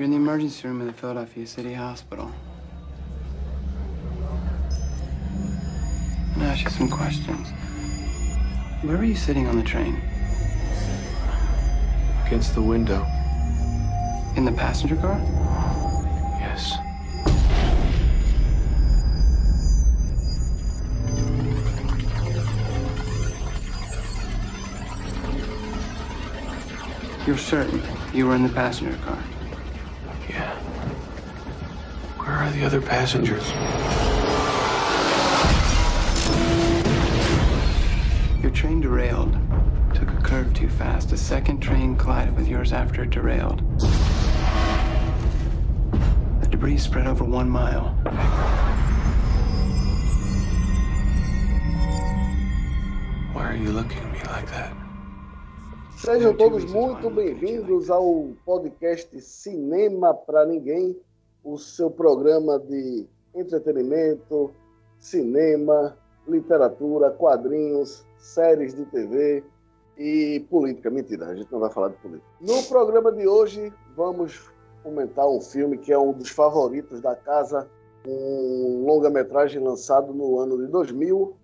You're in the emergency room of the Philadelphia City Hospital. I'm gonna ask you some questions. Where were you sitting on the train? Against the window. In the passenger car? Yes. You're certain you were in the passenger car? Yeah. Where are the other passengers? Your train derailed. Took a curve too fast. A second train collided with yours after it derailed. The debris spread over one mile. Why are you looking at me like that? Sejam todos muito bem-vindos ao podcast Cinema para Ninguém, o seu programa de entretenimento, cinema, literatura, quadrinhos, séries de TV e política. Mentira, a gente não vai falar de política. No programa de hoje, vamos comentar um filme que é um dos favoritos da casa, um longa-metragem lançado no ano de 2000,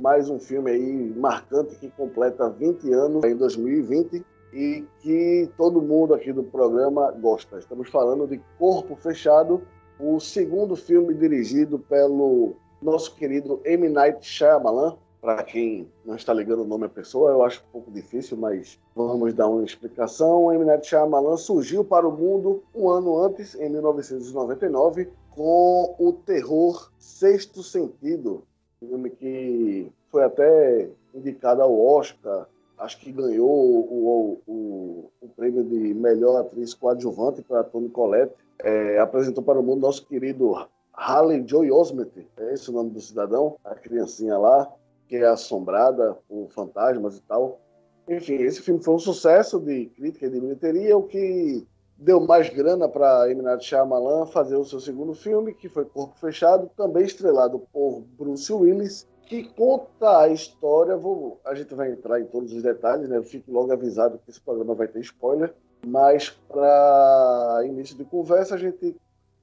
mais um filme aí marcante que completa 20 anos em 2020 e que todo mundo aqui do programa gosta. Estamos falando de Corpo Fechado, o segundo filme dirigido pelo nosso querido M. Night Shyamalan. Para quem não está ligando o nome à pessoa, eu acho um pouco difícil, mas vamos dar uma explicação. M. Night Shyamalan surgiu para o mundo um ano antes, em 1999, com o terror Sexto Sentido, filme que foi até indicado ao Oscar, acho que ganhou o, o, o prêmio de melhor atriz coadjuvante para Toni Collette. É, apresentou para o mundo nosso querido Harley Joy Osment, é esse o nome do cidadão, a criancinha lá, que é assombrada por fantasmas e tal. Enfim, esse filme foi um sucesso de crítica e de bilheteria, o que deu mais grana para. Night Shyamalan fazer o seu segundo filme, que foi Corpo Fechado, também estrelado por Bruce Willis, que conta a história. Vou, a gente vai entrar em todos os detalhes, né? Eu fico logo avisado que esse programa vai ter spoiler, mas para início de conversa, a gente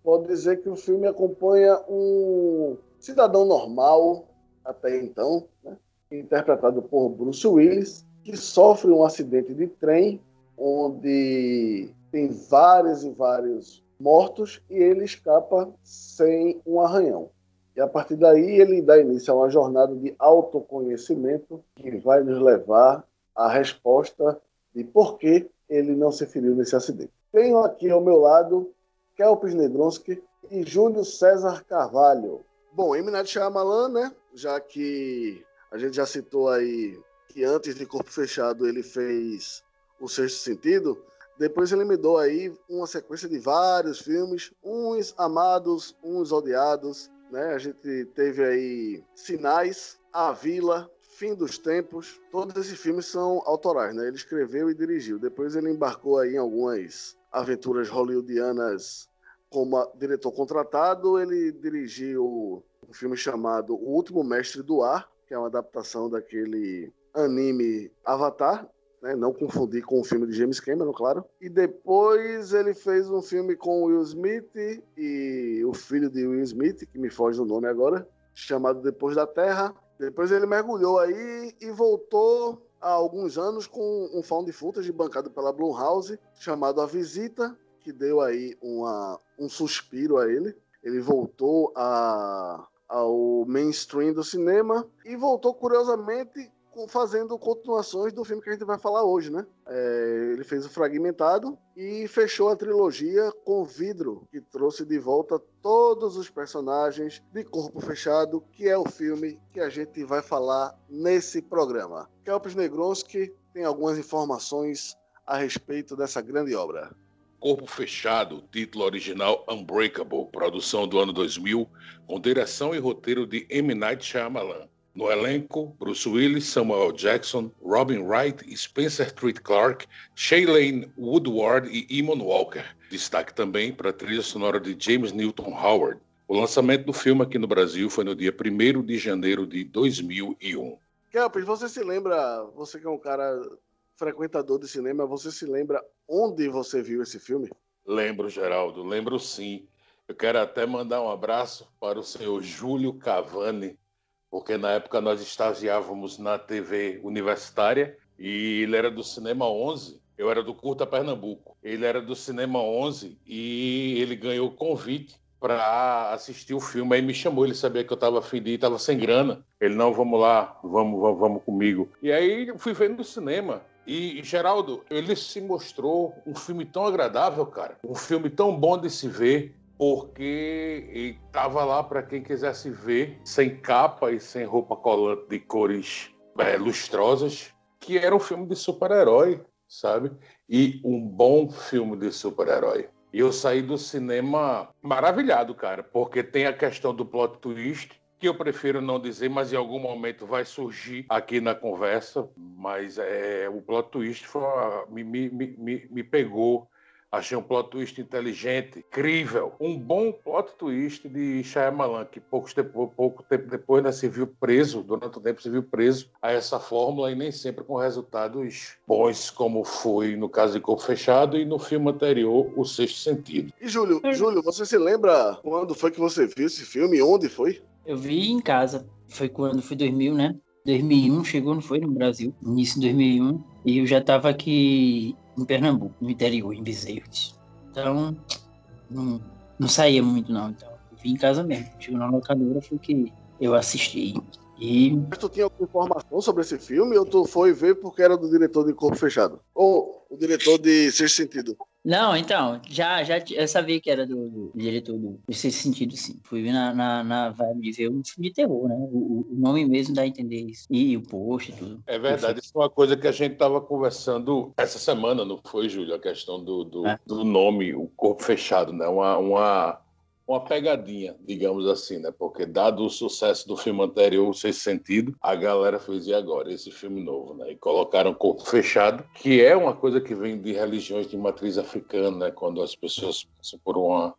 pode dizer que o filme acompanha um cidadão normal até então, né? interpretado por Bruce Willis, que sofre um acidente de trem onde tem vários e vários mortos e ele escapa sem um arranhão. E a partir daí ele dá início a uma jornada de autoconhecimento que vai nos levar à resposta de por que ele não se feriu nesse acidente. Tenho aqui ao meu lado Kelpis Nedronski e Júlio César Carvalho. Bom, M. Night Shyamalan, né? Já que a gente já citou aí que antes de Corpo Fechado ele fez O Sexto Sentido, depois ele me deu aí uma sequência de vários filmes, uns amados, uns odiados, né? A gente teve aí Sinais, A Vila, Fim dos Tempos. Todos esses filmes são autorais, né? Ele escreveu e dirigiu. Depois ele embarcou aí em algumas aventuras hollywoodianas como diretor contratado. Ele dirigiu um filme chamado O Último Mestre do Ar, que é uma adaptação daquele anime Avatar, né? não confundir com o filme de James Cameron, claro. E depois ele fez um filme com Will Smith e o filho de Will Smith, que me foge o nome agora, chamado Depois da Terra. Depois ele mergulhou aí e voltou há alguns anos com um found footage bancado pela Blumhouse, chamado A Visita, que deu aí uma, um suspiro a ele. Ele voltou a, ao mainstream do cinema e voltou, curiosamente, fazendo continuações do filme que a gente vai falar hoje, né? É, ele fez o Fragmentado e fechou a trilogia com Vidro, que trouxe de volta todos os personagens de Corpo Fechado, que é o filme que a gente vai falar nesse programa. Kelps Negronski tem algumas informações a respeito dessa grande obra. Corpo Fechado, título original Unbreakable, produção do ano 2000, com direção e roteiro de M. Night Shyamalan. No elenco, Bruce Willis, Samuel Jackson, Robin Wright, Spencer Treat Clark, Shailene Woodward e Eamon Walker. Destaque também para a trilha sonora de James Newton Howard. O lançamento do filme aqui no Brasil foi no dia 1 de janeiro de 2001. Kelpis, você se lembra, você que é um cara frequentador de cinema, você se lembra onde você viu esse filme? Lembro, Geraldo, lembro sim. Eu quero até mandar um abraço para o senhor Júlio Cavani, porque na época nós estagiávamos na TV universitária e ele era do Cinema 11, eu era do Curta Pernambuco. Ele era do Cinema 11 e ele ganhou convite para assistir o filme. Aí me chamou, ele sabia que eu estava afim de ir, estava sem grana. Ele, não, vamos lá, vamos, vamos, vamos comigo. E aí fui vendo no cinema. E, Geraldo, ele se mostrou um filme tão agradável, cara. Um filme tão bom de se ver, porque estava lá para quem quisesse ver, sem capa e sem roupa colante de cores é, lustrosas, que era um filme de super-herói, sabe? E um bom filme de super-herói. E eu saí do cinema maravilhado, cara, porque tem a questão do plot twist, que eu prefiro não dizer, mas em algum momento vai surgir aqui na conversa. Mas é, o plot twist foi, me, me, me, me pegou Achei um plot twist inteligente, incrível. Um bom plot twist de Shyamalan, que pouco tempo, pouco tempo depois né, se viu preso, durante o tempo se viu preso a essa fórmula e nem sempre com resultados bons, como foi no caso de Corpo Fechado e no filme anterior, O Sexto Sentido. E Júlio, Júlio, você se lembra quando foi que você viu esse filme? Onde foi? Eu vi em casa. Foi quando foi 2000, né? 2001 chegou, não foi no Brasil, início de 2001, e eu já estava aqui em Pernambuco, no interior, em Bezerros. Então, não, não saía muito não. Então, eu vim em casa mesmo. Chegou na locadora, foi que eu assisti. E... Mas tu tinha alguma informação sobre esse filme ou tu foi ver porque era do diretor de Corpo Fechado? Ou o diretor de Sexto Sentido? Não, então, já, já eu sabia que era do, do diretor do, Sexto Sentido, sim. Fui na, na, na vibe de ver um filme de terror, né? O, o nome mesmo dá a entender isso. E o post e tudo. É verdade, isso é uma coisa que a gente estava conversando essa semana, não foi, Júlio? A questão do, do, é. do nome, o corpo fechado, né? Uma, uma uma pegadinha, digamos assim, né? Porque dado o sucesso do filme anterior, o Sentido, a galera fez e agora esse filme novo, né? E colocaram Corpo Fechado, que é uma coisa que vem de religiões de matriz africana, né? Quando as pessoas passam por uma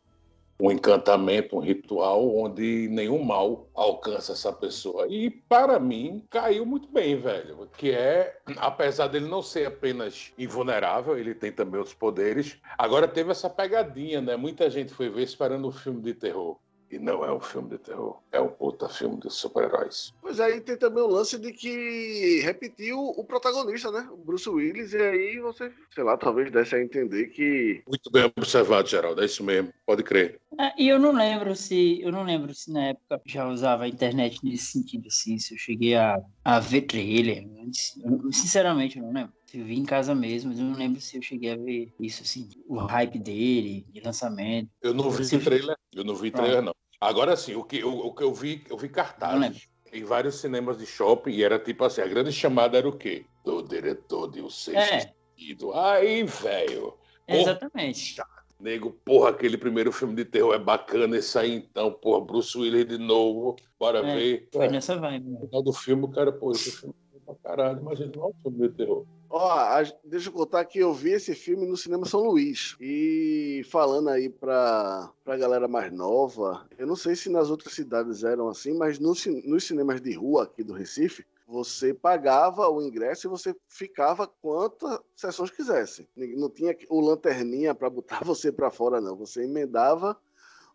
um encantamento, um ritual onde nenhum mal alcança essa pessoa. E para mim caiu muito bem, velho, que é, apesar dele não ser apenas invulnerável, ele tem também outros poderes. Agora teve essa pegadinha, né? Muita gente foi ver esperando um filme de terror. E não é um filme de terror, é um puta filme de super-heróis. Pois aí tem também o lance de que repetiu o protagonista, né? O Bruce Willis, e aí você, sei lá, talvez desse a entender que. Muito bem observado, Geraldo, é isso mesmo, pode crer. É, e eu não lembro se. Eu não lembro se na época já usava a internet nesse sentido, assim, se eu cheguei a, a ver trailer. Eu, sinceramente, eu não lembro. Eu vi em casa mesmo, mas eu não lembro se eu cheguei a ver isso, assim, o hype dele, de lançamento. Eu não vi trailer, eu não vi trailer, não. Agora sim, o que, o, o que eu vi, eu vi cartazes em vários cinemas de shopping e era tipo assim, a grande chamada era o quê? Do diretor de O Sexto é. Sentido. Aí, velho. Exatamente. Nego, porra, aquele primeiro filme de terror é bacana esse aí então, porra, Bruce Willis de novo, bora é, ver. Foi nessa vibe. No final do filme, o cara, pô, esse filme é pra caralho, imagina, não é um filme de terror. Ó, deixa eu contar que eu vi esse filme no Cinema São Luís. E falando aí pra, pra galera mais nova, eu não sei se nas outras cidades eram assim, mas no, nos cinemas de rua aqui do Recife, você pagava o ingresso e você ficava quantas sessões quisesse. Não tinha o lanterninha para botar você para fora, não. Você emendava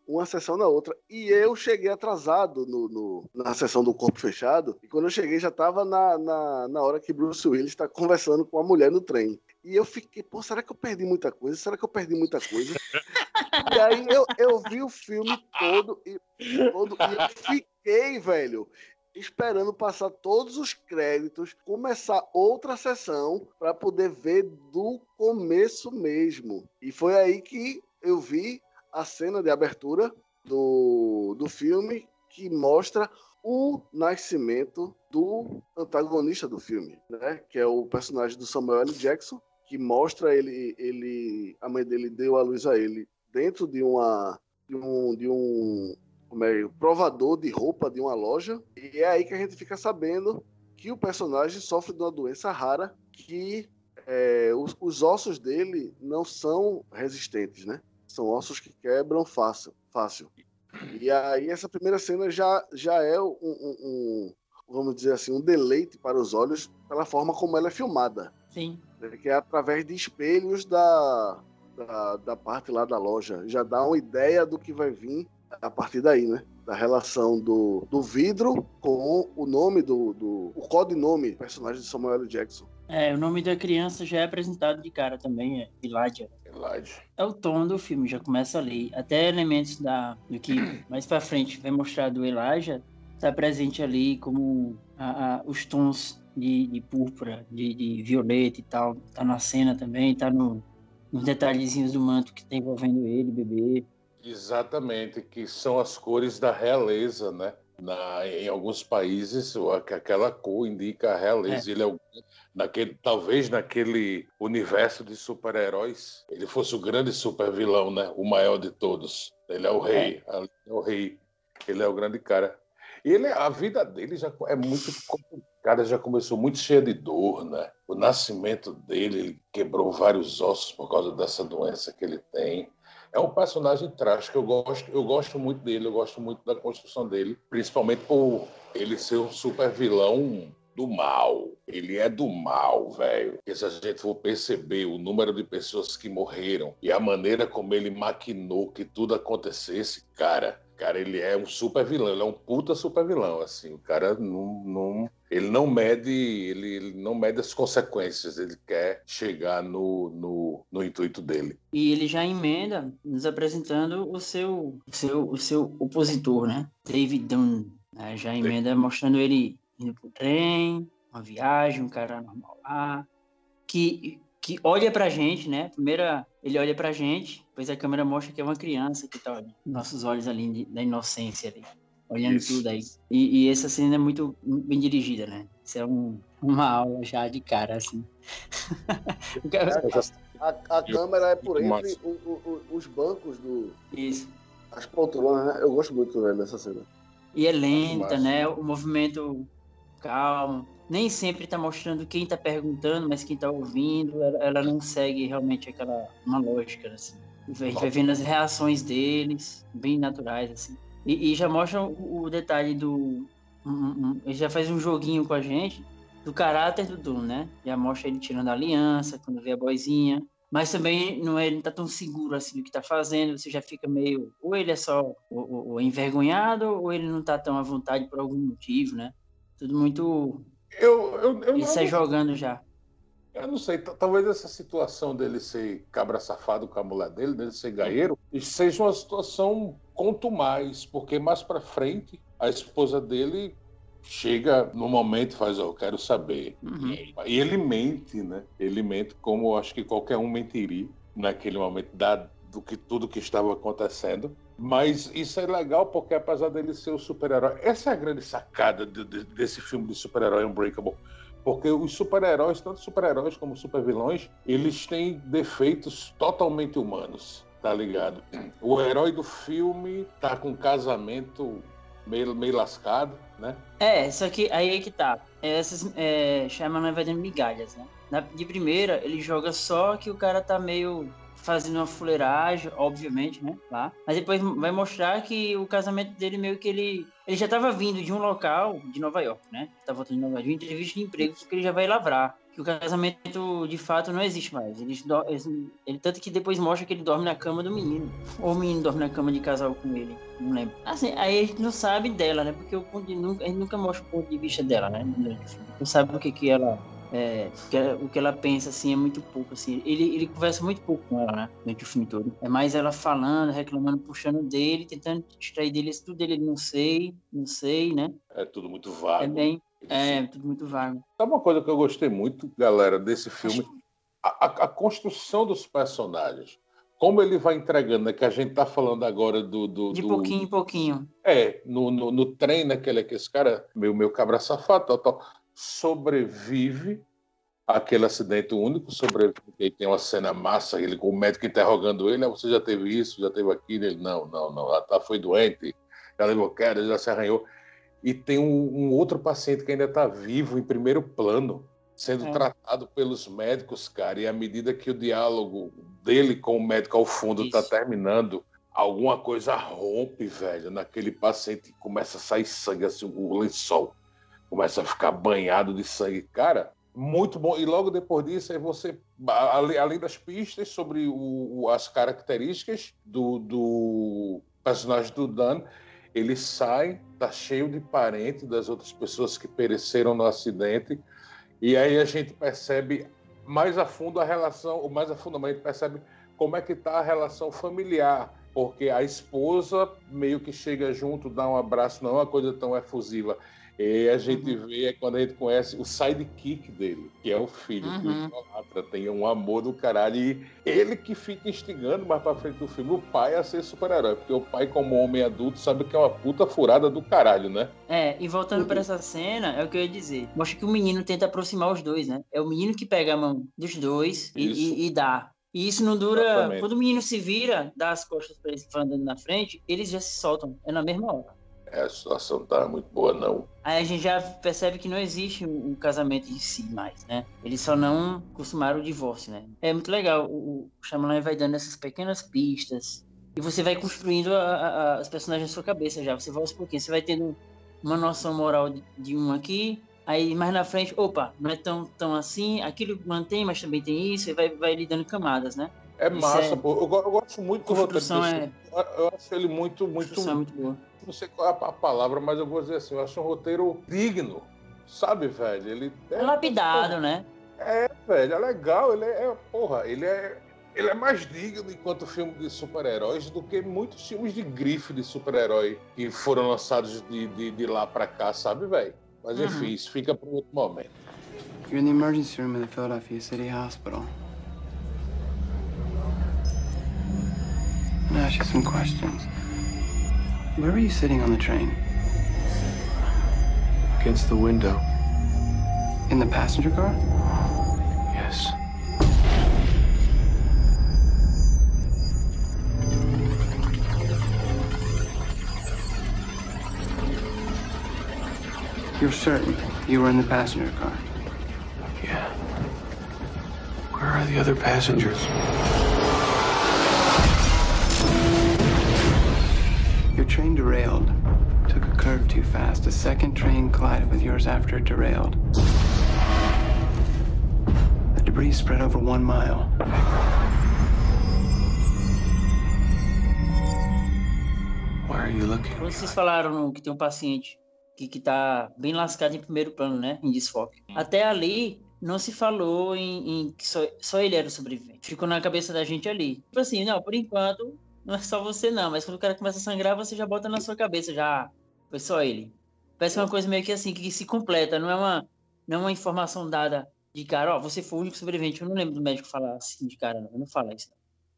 uma sessão na outra. E eu cheguei atrasado no, no, na sessão do corpo fechado. E quando eu cheguei, já estava na, na, na hora que Bruce Willis está conversando com a mulher no trem. E eu fiquei, pô, será que eu perdi muita coisa? Será que eu perdi muita coisa? e aí eu, eu vi o filme todo e, todo, e eu fiquei, velho, esperando passar todos os créditos, começar outra sessão para poder ver do começo mesmo. E foi aí que eu vi a cena de abertura do, do filme que mostra o nascimento do antagonista do filme, né? Que é o personagem do Samuel L. Jackson, que mostra ele, ele, a mãe dele deu a luz a ele dentro de uma, de um, de um como é, provador de roupa de uma loja. E é aí que a gente fica sabendo que o personagem sofre de uma doença rara que é, os, os ossos dele não são resistentes, né? São ossos que quebram fácil. fácil. E aí essa primeira cena já, já é um, um, um, vamos dizer assim, um deleite para os olhos pela forma como ela é filmada. Sim. Que é através de espelhos da, da, da parte lá da loja. Já dá uma ideia do que vai vir a partir daí, né? Da relação do, do vidro com o nome do, do. o codinome do personagem de Samuel L. Jackson. É, o nome da criança já é apresentado de cara também, é Elijah. Elijah. É o tom do filme, já começa ali. Até elementos da, do que mais pra frente vai mostrar do Elijah está presente ali, como a, a, os tons de, de púrpura, de, de, violeta e tal. Tá na cena também, tá no, nos detalhezinhos do manto que tá envolvendo ele, bebê. Exatamente, que são as cores da realeza, né? Na, em alguns países, aquela cor indica a realeza. É. Ele é o, naquele, talvez naquele universo de super-heróis, ele fosse o grande super-vilão, né? O maior de todos. Ele é o rei, é. é o rei. Ele é o grande cara. Ele, a vida dele já é muito complicada, já começou muito cheia de dor, né? O nascimento dele, ele quebrou vários ossos por causa dessa doença que ele tem. É um personagem trágico, eu gosto, eu gosto muito dele, eu gosto muito da construção dele, principalmente por ele ser um super vilão do mal. Ele é do mal, velho. E se a gente for perceber o número de pessoas que morreram e a maneira como ele maquinou que tudo acontecesse, cara, cara, ele é um super vilão, ele é um puta super vilão, assim. O cara não, não ele não mede, ele, ele, não mede as consequências, ele quer chegar no, no, no, intuito dele. E ele já emenda nos apresentando o seu, o seu, o seu opositor, né? David Dunn. Né? Já emenda mostrando ele indo pro trem, uma viagem, um cara normal lá, que que olha pra gente, né? Primeira, ele olha pra gente, depois a câmera mostra que é uma criança que tá olhando. Nossos olhos ali da inocência ali, olhando Isso. tudo aí. E, e, essa cena é muito bem dirigida, né? Isso é um, uma aula já de cara, assim. a, a, câmera é por entre o, o, os bancos do. Isso. As poltronas, né? Eu gosto muito né, dessa cena. E é lenta, né? O movimento calmo nem sempre está mostrando quem está perguntando, mas quem está ouvindo, ela, ela, não segue realmente aquela uma lógica assim. A gente vai vendo as reações deles, bem naturais assim. E, e já mostra o, o detalhe do, um, um, ele já faz um joguinho com a gente do caráter do Doom, né? Já mostra ele tirando a aliança quando vê a boizinha, mas também não é, ele não tá tão seguro assim do que tá fazendo, você já fica meio, ou ele é só o, o, o envergonhado, ou ele não tá tão à vontade por algum motivo, né? Tudo muito eu, eu, eu Ele sai jogando já. Eu não sei, talvez essa situação dele ser cabra safado com a mulher dele, dele ser gaieiro, seja uma situação quanto mais, porque mais para frente a esposa dele chega no momento e faz, oh, eu quero saber. Uhum. E ele mente, né? Ele mente como acho que qualquer um mentiria naquele momento, dado do que tudo que estava acontecendo. Mas isso é legal porque, apesar dele ser o super-herói, essa é a grande sacada de, de, desse filme de super-herói Unbreakable. Porque os super-heróis, tanto super-heróis como super-vilões, eles têm defeitos totalmente humanos, tá ligado? O herói do filme tá com um casamento meio, meio lascado, né? É, só que aí é que tá. Essas é, Shyamalan vai dando migalhas, né? Na, de primeira, ele joga só que o cara tá meio fazendo uma fuleiragem, obviamente, né? Lá. Mas depois vai mostrar que o casamento dele meio que ele. Ele já estava vindo de um local de Nova York, né? Tá voltando de Nova York, de uma entrevista de emprego que ele já vai lavrar. Que o casamento de fato não existe mais. Ele, ele, ele, tanto que depois mostra que ele dorme na cama do menino. Ou o menino dorme na cama de casal com ele. Não lembro. Assim, aí a gente não sabe dela, né? Porque o, a gente nunca mostra o ponto de vista dela, né? Não sabe o que, que ela é, que ela, o que ela pensa, assim, é muito pouco, assim. Ele, ele conversa muito pouco com ela, né? Durante o filme todo. É mais ela falando, reclamando, puxando dele, tentando distrair dele. Isso tudo ele não sei, não sei, né? É tudo muito vago. É bem... É, tudo muito vago. Sabe uma coisa que eu gostei muito, galera, desse filme? A, a, a construção dos personagens como ele vai entregando, né, que a gente tá falando agora do. do de do, pouquinho em pouquinho. É, no, no, no trem, né, que esse cara, meu, meu cabra safado, tal, tal sobrevive aquele acidente único, sobrevive, e tem uma cena massa, ele com o médico interrogando ele, ah, você já teve isso, já teve aquilo, ele, não, não, não, ela tá, foi doente, já levou queda, já se arranhou, e tem um, um outro paciente que ainda está vivo em primeiro plano, sendo é. tratado pelos médicos, cara, e à medida que o diálogo dele com o médico ao fundo está terminando, alguma coisa rompe, velho, naquele paciente começa a sair sangue, assim, o lençol começa a ficar banhado de sangue. Cara, muito bom. E logo depois disso, aí você, além das pistas sobre o, as características do, do personagem do Dan, ele sai, tá cheio de parentes das outras pessoas que pereceram no acidente. E aí a gente percebe mais a fundo a relação, o mais a fundo a gente percebe como é que está a relação familiar, porque a esposa meio que chega junto, dá um abraço, não é uma coisa tão efusiva. E a gente uhum. vê é quando a gente conhece o sidekick dele, que é o filho, uhum. que o idolatra, tem um amor do caralho. E ele que fica instigando mais pra frente do filme o pai a ser super-herói. Porque o pai, como homem adulto, sabe que é uma puta furada do caralho, né? É, e voltando uhum. para essa cena, é o que eu ia dizer. Mostra que o menino tenta aproximar os dois, né? É o menino que pega a mão dos dois e, e, e dá. E isso não dura. Exatamente. Quando o menino se vira, dá as costas para eles que andando na frente, eles já se soltam. É na mesma hora. É, a situação tá muito boa, não. Aí a gente já percebe que não existe um casamento em si mais, né? Eles só não costumaram o divórcio, né? É muito legal. O, o Shyamalan vai dando essas pequenas pistas e você vai construindo a, a, as personagens na sua cabeça já. Você vai aos pouquinhos, você vai tendo uma noção moral de, de um aqui, Aí mais na frente, opa, não é tão, tão assim, aquilo mantém, mas também tem isso, e vai, vai lhe dando camadas, né? É massa, é... pô. Eu, eu, gosto muito do roteiro. É... Eu acho ele muito, muito. É muito boa. Não sei qual é a palavra, mas eu vou dizer assim, eu acho um roteiro digno. Sabe, velho? Ele é, é lapidado, né? É, velho, é legal. Ele é, porra, ele é ele é mais digno enquanto filme de super-heróis do que muitos filmes de grife de super-herói que foram lançados de, de, de lá pra cá, sabe, velho? Mas uhum. enfim, isso fica para outro momento. You're in the emergency room in the Philadelphia City Hospital. I'm gonna ask you some questions. Where were you sitting on the train? Against the window. In the passenger car? Yes. You're certain you were in the passenger car? Yeah. Where are the other passengers? Train derailed. Took a curve too fast. A second train collided with yours after it derailed. The debris spread over one mile. Why are you looking? Vocês falaram que tem um paciente que, que tá bem lascado em primeiro plano, né? Em desfoque. Até ali, não se falou em, em que só, só, ele era o sobrevivente. Ficou na cabeça da gente ali. Tipo assim, não, por enquanto, não é só você não, mas quando o cara começa a sangrar, você já bota na sua cabeça, já foi só ele. Parece uma coisa meio que assim, que se completa, não é uma, não é uma informação dada de cara, ó, você foi o único sobrevivente. Eu não lembro do médico falar assim de cara, não, eu não fala isso.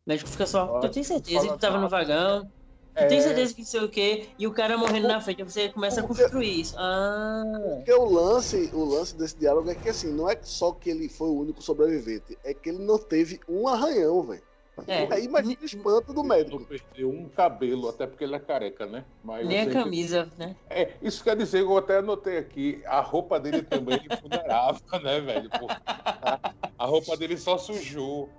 O médico fica só, eu tenho certeza que tava no vagão, é... Tem certeza que não sei o quê, e o cara morrendo na frente, você começa a construir isso. Ah. Porque o lance, o lance desse diálogo é que assim, não é só que ele foi o único sobrevivente, é que ele não teve um arranhão, velho. É. Aí imagina o espanto do médico. Perdeu um cabelo, até porque ele é careca, né? Mas Nem a camisa, que... né? É, isso quer dizer, eu até anotei aqui, a roupa dele também é vulnerável, né, velho? a roupa dele só sujou.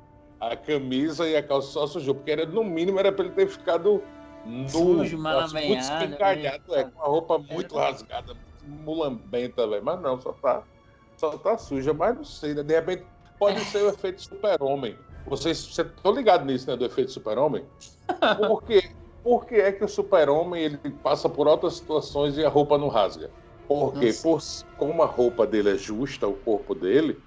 A camisa e a calça só sujou, porque era, no mínimo era para ele ter ficado nu, Sujo, mal muito escangalhado, é, com a roupa muito rasgada, muito mulambenta, velho. Mas não, só tá, só tá suja, mas não sei, né? De repente pode ser o efeito super-homem. Vocês estão ligados nisso, né? Do efeito super-homem? Por quê? Por que é que o super-homem ele passa por altas situações e a roupa não rasga? Porque por, como a roupa dele é justa, o corpo dele,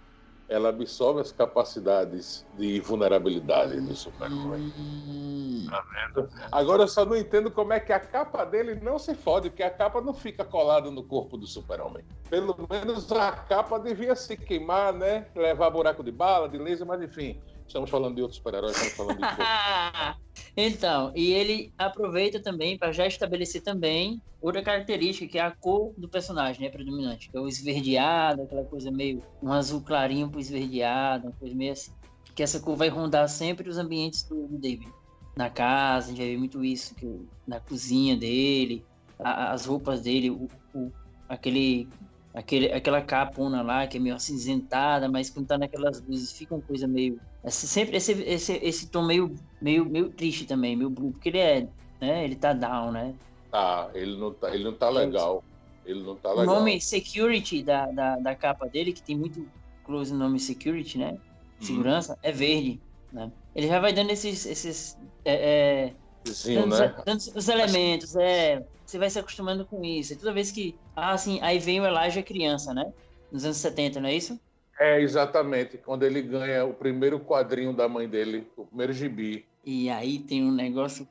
ela absorve as capacidades de vulnerabilidade do super-homem. Hum. Tá vendo? Agora eu só não entendo como é que a capa dele não se fode, porque a capa não fica colada no corpo do super-homem. Pelo menos a capa devia se queimar, né? Levar buraco de bala, de laser, mas enfim. Estamos falando de outros super-heróis, estamos falando de. então, e ele aproveita também para já estabelecer também outra característica, que é a cor do personagem, né? Predominante, que é o esverdeado, aquela coisa meio. um azul clarinho pro esverdeado, uma coisa meio assim. Que essa cor vai rondar sempre os ambientes do, do David. Na casa, a gente já vê muito isso, que, na cozinha dele, a, as roupas dele, o, o, aquele aquele, aquela capona lá que é meio acinzentada, mas quando tá naquelas luzes fica uma coisa meio. Esse, sempre esse, esse, esse tom meio, meio, meio triste também, meio blue, porque ele é. Né, ele tá down, né? Tá, ele não tá, ele não tá legal. Ele não tá legal. O nome security da, da, da capa dele, que tem muito close no nome security, né? Segurança, uhum. é verde. Né? Ele já vai dando esses. esses é, é, Sim, né? dando os elementos, é. Você vai se acostumando com isso. E toda vez que. Ah, assim, aí vem o Elijah criança, né? Nos anos 70, não é isso? É, exatamente. Quando ele ganha o primeiro quadrinho da mãe dele, o primeiro gibi. E aí tem um negócio.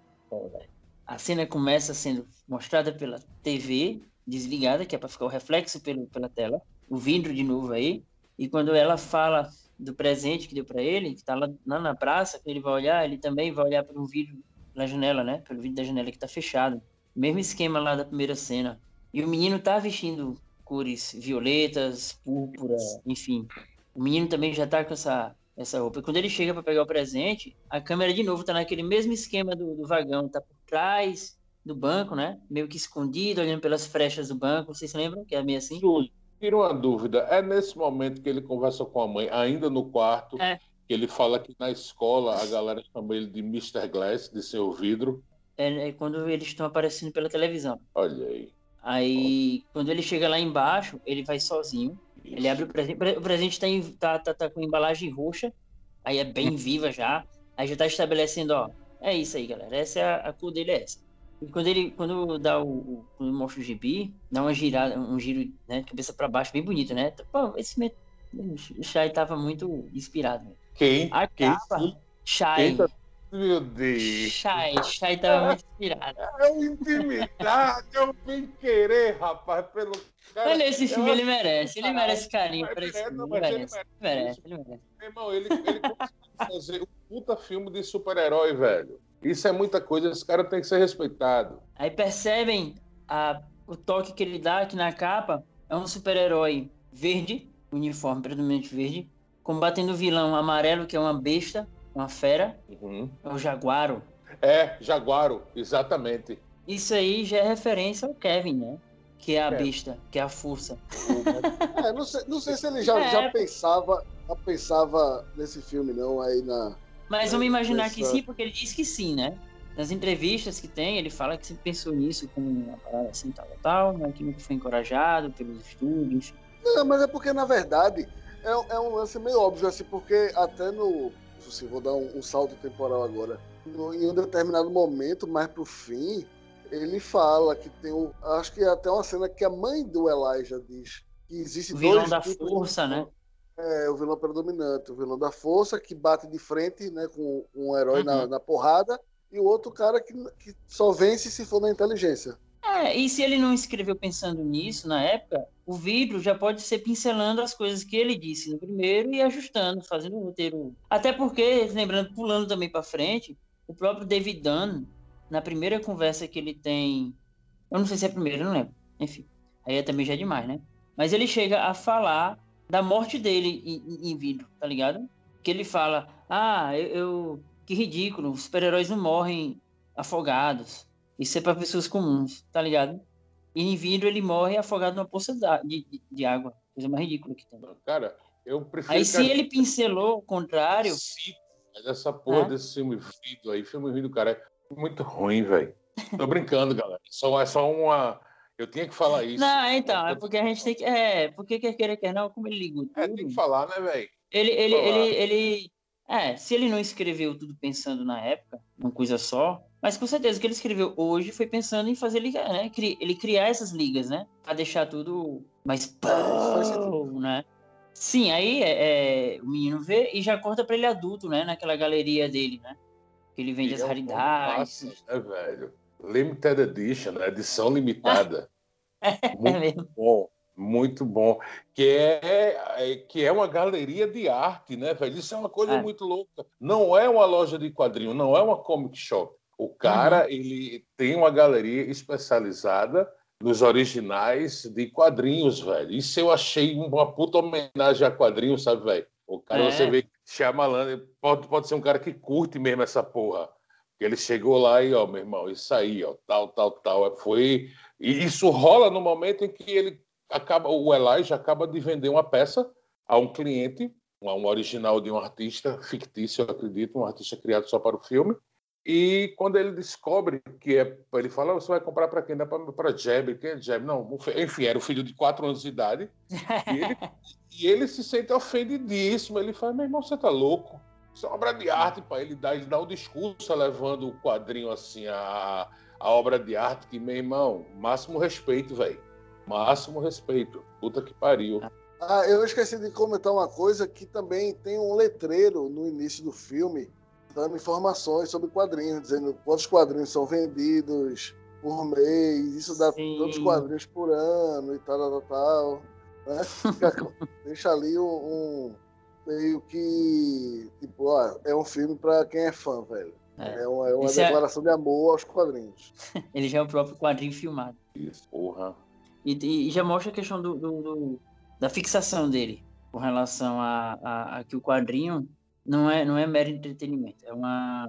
A cena começa sendo mostrada pela TV desligada, que é para ficar o reflexo pelo, pela tela. O vidro de novo aí. E quando ela fala do presente que deu para ele, que está lá, lá, na praça, que ele vai olhar, ele também vai olhar pelo vidro na janela, né? Pelo vidro da janela que está fechado. Mesmo esquema lá da primeira cena. E o menino tá vestindo cores violetas, púrpura, enfim. O menino também já tá com essa, essa roupa. E quando ele chega para pegar o presente, a câmera de novo tá naquele mesmo esquema do, do vagão, tá por trás do banco, né? Meio que escondido, olhando pelas frechas do banco. Vocês se lembram que é meio assim? Júlio, tira uma dúvida. É nesse momento que ele conversa com a mãe, ainda no quarto, é. que ele fala que na escola a galera chama ele de Mr. Glass, de seu vidro. É, é quando eles estão aparecendo pela televisão. Olha aí. Aí, quando ele chega lá embaixo, ele vai sozinho. Isso. Ele abre o presente. O presente tá, em, tá, tá, tá, com embalagem roxa. Aí é bem viva já. Aí já tá estabelecendo, ó. É isso aí, galera. Essa é a, a cor dele, é essa. E quando ele quando dá o, o quando mostra o gibi, dá uma girada, um giro, né, de cabeça para baixo, bem bonito, né? Pô, esse Shai tava muito inspirado. Quem? A Quem? capa, Shai. Meu Deus. Shai, Shai tava muito inspirado. É intimidade, é um bem querer, rapaz, pelo cara. Olha esse filme, ele merece, ele merece carinho por esse filme, ele merece, ele merece, ele merece. Meu irmão, ele, ele conseguiu fazer um puta filme de super-herói, velho. Isso é muita coisa, esse cara tem que ser respeitado. Aí percebem a, o toque que ele dá aqui na capa. É um super-herói verde, uniforme predominante verde, combatendo o vilão amarelo, que é uma besta, uma fera. Uhum. É o Jaguaro. É, Jaguaro, exatamente. Isso aí já é referência ao Kevin, né? Que é a é. besta, que é a força. É, não, sei, não sei se ele já, é. já pensava já pensava nesse filme, não, aí na, mas vamos imaginar que sim, porque ele diz que sim, né? Nas entrevistas que tem, ele fala que sempre pensou nisso com uma parada assim, tal, tal, mas que nunca foi encorajado pelos estudos, enfim. Não, mas é porque, na verdade, é, é um lance meio óbvio, assim, porque até no. Se vou dar um, um, salto temporal agora. No, em um determinado momento, mais pro fim, ele fala que tem um. Acho que é até uma cena que a mãe do Elijah diz que existe o vilão dois da força, né? É, o vilão predominante, o vilão da força, que bate de frente né, com um herói uhum. na, na, porrada, e o outro cara que, que só vence se for na inteligência. É, e se ele não escreveu pensando nisso na época, o vidro já pode ser pincelando as coisas que ele disse no primeiro e ajustando, fazendo o roteiro. Até porque, lembrando, pulando também para frente, o próprio David Dunn, na primeira conversa que ele tem. Eu não sei se é a primeira, não lembro. Enfim, aí é também já é demais, né? Mas ele chega a falar da morte dele em, em tá ligado? Que ele fala, ah, eu, eu que ridículo, os super-heróis não morrem afogados. Isso é para pessoas comuns, tá ligado? E em vidro ele morre afogado numa poça de, de, de água. Coisa mais ridícula que tem. Cara, eu prefiro. Aí se ele pincelou o contrário. Sim, mas essa porra é? desse filme vidro aí, filme vidro, cara, é muito ruim, velho. Tô brincando, galera. Só, é só uma eu tinha que falar isso. Não, então, é porque a gente tem que. É, porque quer querer, quer não, como ele ligou tudo. É, tem que falar, né, velho? Ele, ele, ele, ele. É, se ele não escreveu tudo pensando na época, uma coisa só, mas com certeza o que ele escreveu hoje foi pensando em fazer ligar, né? Ele criar essas ligas, né? Pra deixar tudo mais pão, né? Sim, aí é, é, o menino vê e já corta pra ele adulto, né? Naquela galeria dele, né? Que ele vende e as é raridades. Massa, né, velho? Limited Edition, né? edição limitada. É muito bom, muito bom. Que é, é, que é uma galeria de arte, né, velho? Isso é uma coisa é. muito louca. Não é uma loja de quadrinho, não é uma comic shop. O cara, uhum. ele tem uma galeria especializada nos originais de quadrinhos, velho. Isso eu achei uma puta homenagem a quadrinhos, sabe, velho? O cara, é. você vê que Shyamalan pode, pode ser um cara que curte mesmo essa porra. Ele chegou lá e, ó, meu irmão, isso aí, ó, tal, tal, tal. Foi. E isso rola no momento em que ele acaba, o Elijah acaba de vender uma peça a um cliente, um original de um artista fictício, eu acredito, um artista criado só para o filme. E quando ele descobre que é. Ele fala: você vai comprar para quem? Para Jeb. Quem é Jeb? Não, enfim, era o filho de quatro anos de idade. E ele, e ele se sente ofendidíssimo. Ele fala: meu irmão, você tá louco? Isso é uma obra de arte, para ele dá, ele dá um discurso levando o quadrinho assim, a, a obra de arte, que, meu irmão, máximo respeito, velho. Máximo respeito. Puta que pariu. Ah, eu esqueci de comentar uma coisa que também tem um letreiro no início do filme dando informações sobre quadrinhos, dizendo quantos quadrinhos são vendidos por mês, isso dá Sim. tantos quadrinhos por ano e tal, tal, tal. Né? Deixa ali um, um, meio que tipo, ó, é um filme para quem é fã, velho. É, é uma, é uma é declaração é... de amor aos quadrinhos. Ele já é o próprio quadrinho filmado. Isso, porra. E, e já mostra a questão do, do, do, da fixação dele com relação a, a, a que o quadrinho não é, não é mero entretenimento, é uma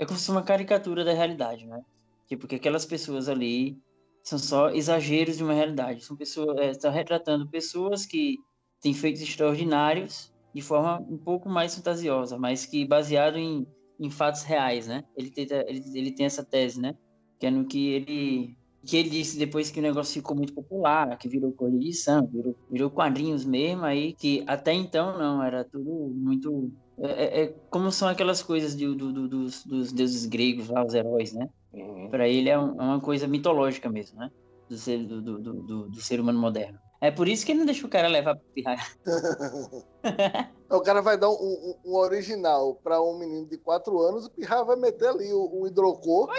é como se fosse uma caricatura da realidade, né? Tipo, que aquelas pessoas ali são só exageros de uma realidade. São pessoas, é, está retratando pessoas que têm feitos extraordinários de forma um pouco mais fantasiosa, mas que baseado em, em fatos reais, né? Ele, tenta, ele, ele tem essa tese, né? Que é no que ele que ele disse depois que o negócio ficou muito popular, que virou coleção, virou, virou quadrinhos mesmo, aí que até então não, era tudo muito é, é, é, como são aquelas coisas de, do, do, dos, dos, deuses gregos lá, os heróis, né? Uhum. Para ele é, um, é, uma coisa mitológica mesmo, né? Do ser, do, do, do, do, ser humano moderno. É por isso que ele não deixa o cara levar pro pirraia. o cara vai dar um, um, um original para um menino de 4 anos, o pirraia vai meter ali o, o hidrocor.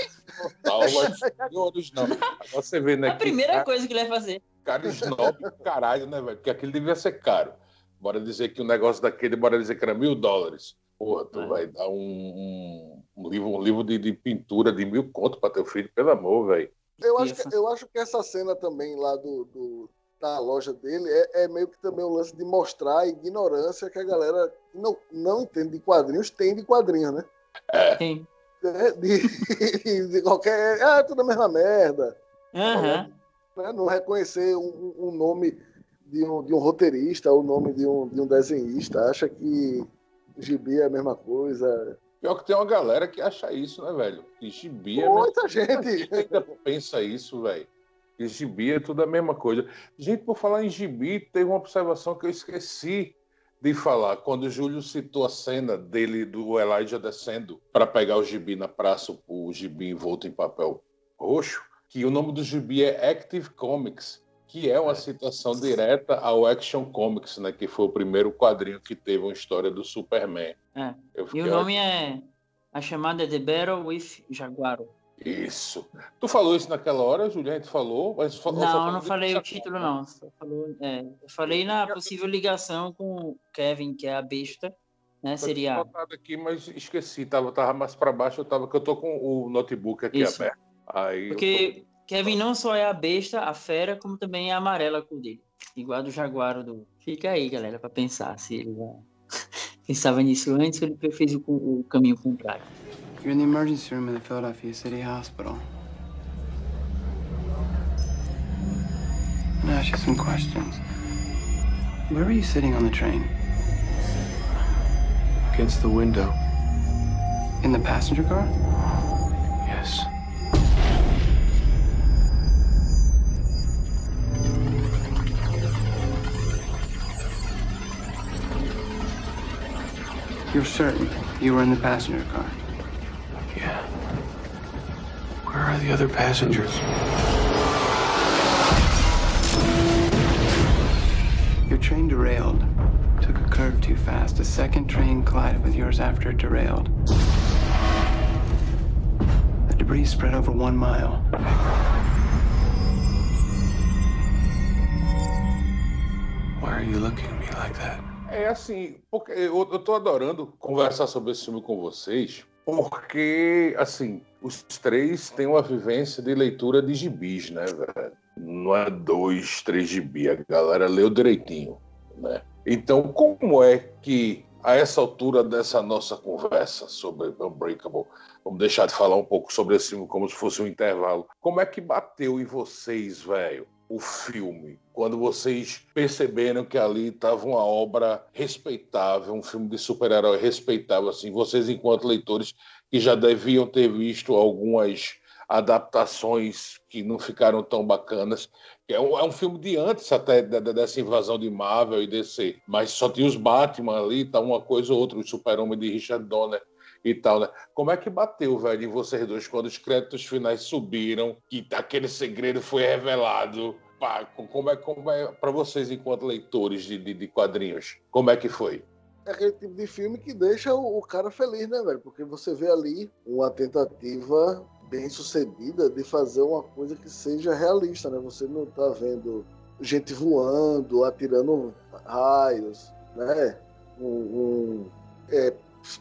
original. Você vê, né? A primeira cara, coisa que ele vai fazer. Cara snob caralho, né, velho? Porque aquele devia ser caro. Bora dizer que o um negócio daquele, bora dizer que era mil dólares. Porra, tu é. vai dar um, um, um, livro, um livro de, de, pintura de mil conto para teu filho, pelo amor, velho. Eu acho, que, eu acho que essa cena também lá do, do da loja dele é, é, meio que também um lance de mostrar a ignorância que a galera não, não entende de quadrinhos tem de quadrinhos, né? É. Sim. É, de, de, qualquer. Ah, é tudo a mesma merda. Uhum. Né? Não reconhecer um, um nome de um, de um roteirista, o nome de um, de um desenhista, acha que gibi é a mesma coisa. Pior que tem uma galera que acha isso, né, velho? Que gibi é. Muita gente. ainda pensa isso, velho. Que gibi é tudo a mesma coisa. Gente, por falar em gibi, teve uma observação que eu esqueci de falar. Quando o Júlio citou a cena dele, do Elijah descendo para pegar o gibi na praça, o gibi envolto em papel roxo, que o nome do gibi é Active Comics que é uma citação direta ao Action Comics, né? Que foi o primeiro quadrinho que teve uma história do Superman. É. E o nome é A Chamada The Battle with Jaguaro. Isso. Tu falou isso naquela hora, Juliana? Tu falou? Mas falou não, não falei o título, não. Falou, é, eu falei na possível ligação com o Kevin, que é a besta, né? Seria. aqui, mas esqueci. Tava, tava mais para baixo. Eu tava, que eu tô com o notebook aqui isso. aberto. Aí Porque Kevin não só é a besta, a fera, como também é a amarela com dele. Igual do Jaguar do. Fica aí, galera, para pensar se ele já pensava nisso antes ou ele fez o, o caminho contrário. You're in the emergency room in the Philadelphia City Hospital. I'm gonna ask you some questions. Where were you sitting on the train? Against the window. In the passenger car? Yes. You're certain you were in the passenger car? Yeah. Where are the other passengers? Your train derailed. Took a curve too fast. A second train collided with yours after it derailed. The debris spread over one mile. Why are you looking at me like that? É assim, porque eu, eu tô adorando conversar sobre esse filme com vocês, porque, assim, os três têm uma vivência de leitura de gibis, né, velho? Não é dois, três gibis, a galera leu direitinho, né? Então, como é que, a essa altura dessa nossa conversa sobre Unbreakable, vamos deixar de falar um pouco sobre esse filme como se fosse um intervalo, como é que bateu em vocês, velho, o filme? Quando vocês perceberam que ali estava uma obra respeitável, um filme de super-herói respeitável, assim, vocês, enquanto leitores, que já deviam ter visto algumas adaptações que não ficaram tão bacanas. É um, é um filme de antes até dessa invasão de Marvel e DC, mas só tinha os Batman ali, tá uma coisa ou outra, o Super-Homem de Richard Donner e tal, né? Como é que bateu, velho, em vocês dois quando os créditos finais subiram, que aquele segredo foi revelado? Pá, como é, como é para vocês enquanto leitores de, de, de, quadrinhos? Como é que foi? É aquele tipo de filme que deixa o, o cara feliz, né, velho? Porque você vê ali uma tentativa bem sucedida de fazer uma coisa que seja realista, né? Você não tá vendo gente voando, atirando raios, né? Um, um é,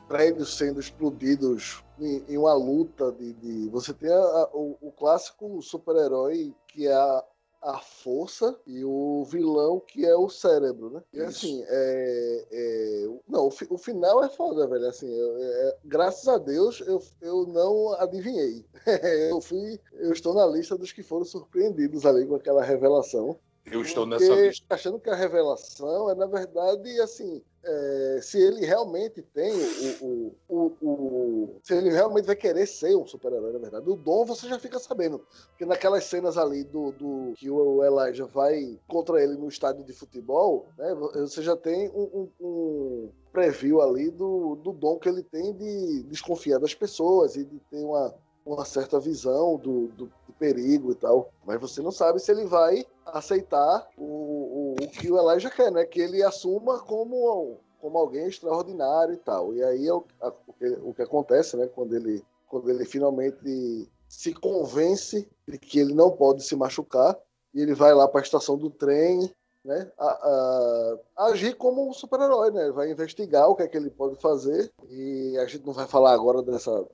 prédios sendo explodidos em, em uma luta de, de... você tem a, a, o, o, clássico super-herói que é a, a força e o vilão que é o cérebro, né? E assim, é, é, não, o, o, final é foda, velho. Assim, é, graças a Deus eu, eu não adivinhei. eu fui, eu estou na lista dos que foram surpreendidos ali com aquela revelação. Eu estou nessa lista. Achando que a revelação é, na verdade, assim, é, se ele realmente tem o, o, o, o, Se ele realmente vai querer ser um super-herói, na verdade. O dom você já fica sabendo. Porque naquelas cenas ali do, do que o Elijah vai contra ele no estádio de futebol, né, você já tem um, um, um preview ali do, do dom que ele tem de desconfiar das pessoas e de ter uma uma certa visão do, do, do, perigo e tal. Mas você não sabe se ele vai aceitar o, o, o que o Elijah quer, né? Que ele assuma como, como alguém extraordinário e tal. E aí é o, a, o, que, o que acontece, né? Quando ele, quando ele finalmente se convence de que ele não pode se machucar e ele vai lá para a estação do trem né, a, a, agir como um super-herói, né? Vai investigar o que é que ele pode fazer e a gente não vai falar agora dessa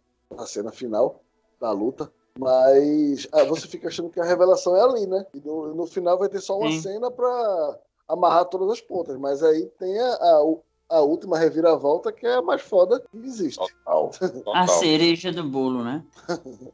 cena final, da luta. Mas ah, você fica achando que a revelação é ali, né? E no, no final vai ter só uma Sim. cena para amarrar todas as pontas. Mas aí tem a, a, a, última reviravolta que é a mais foda que existe. Total, total. A cereja do bolo, né?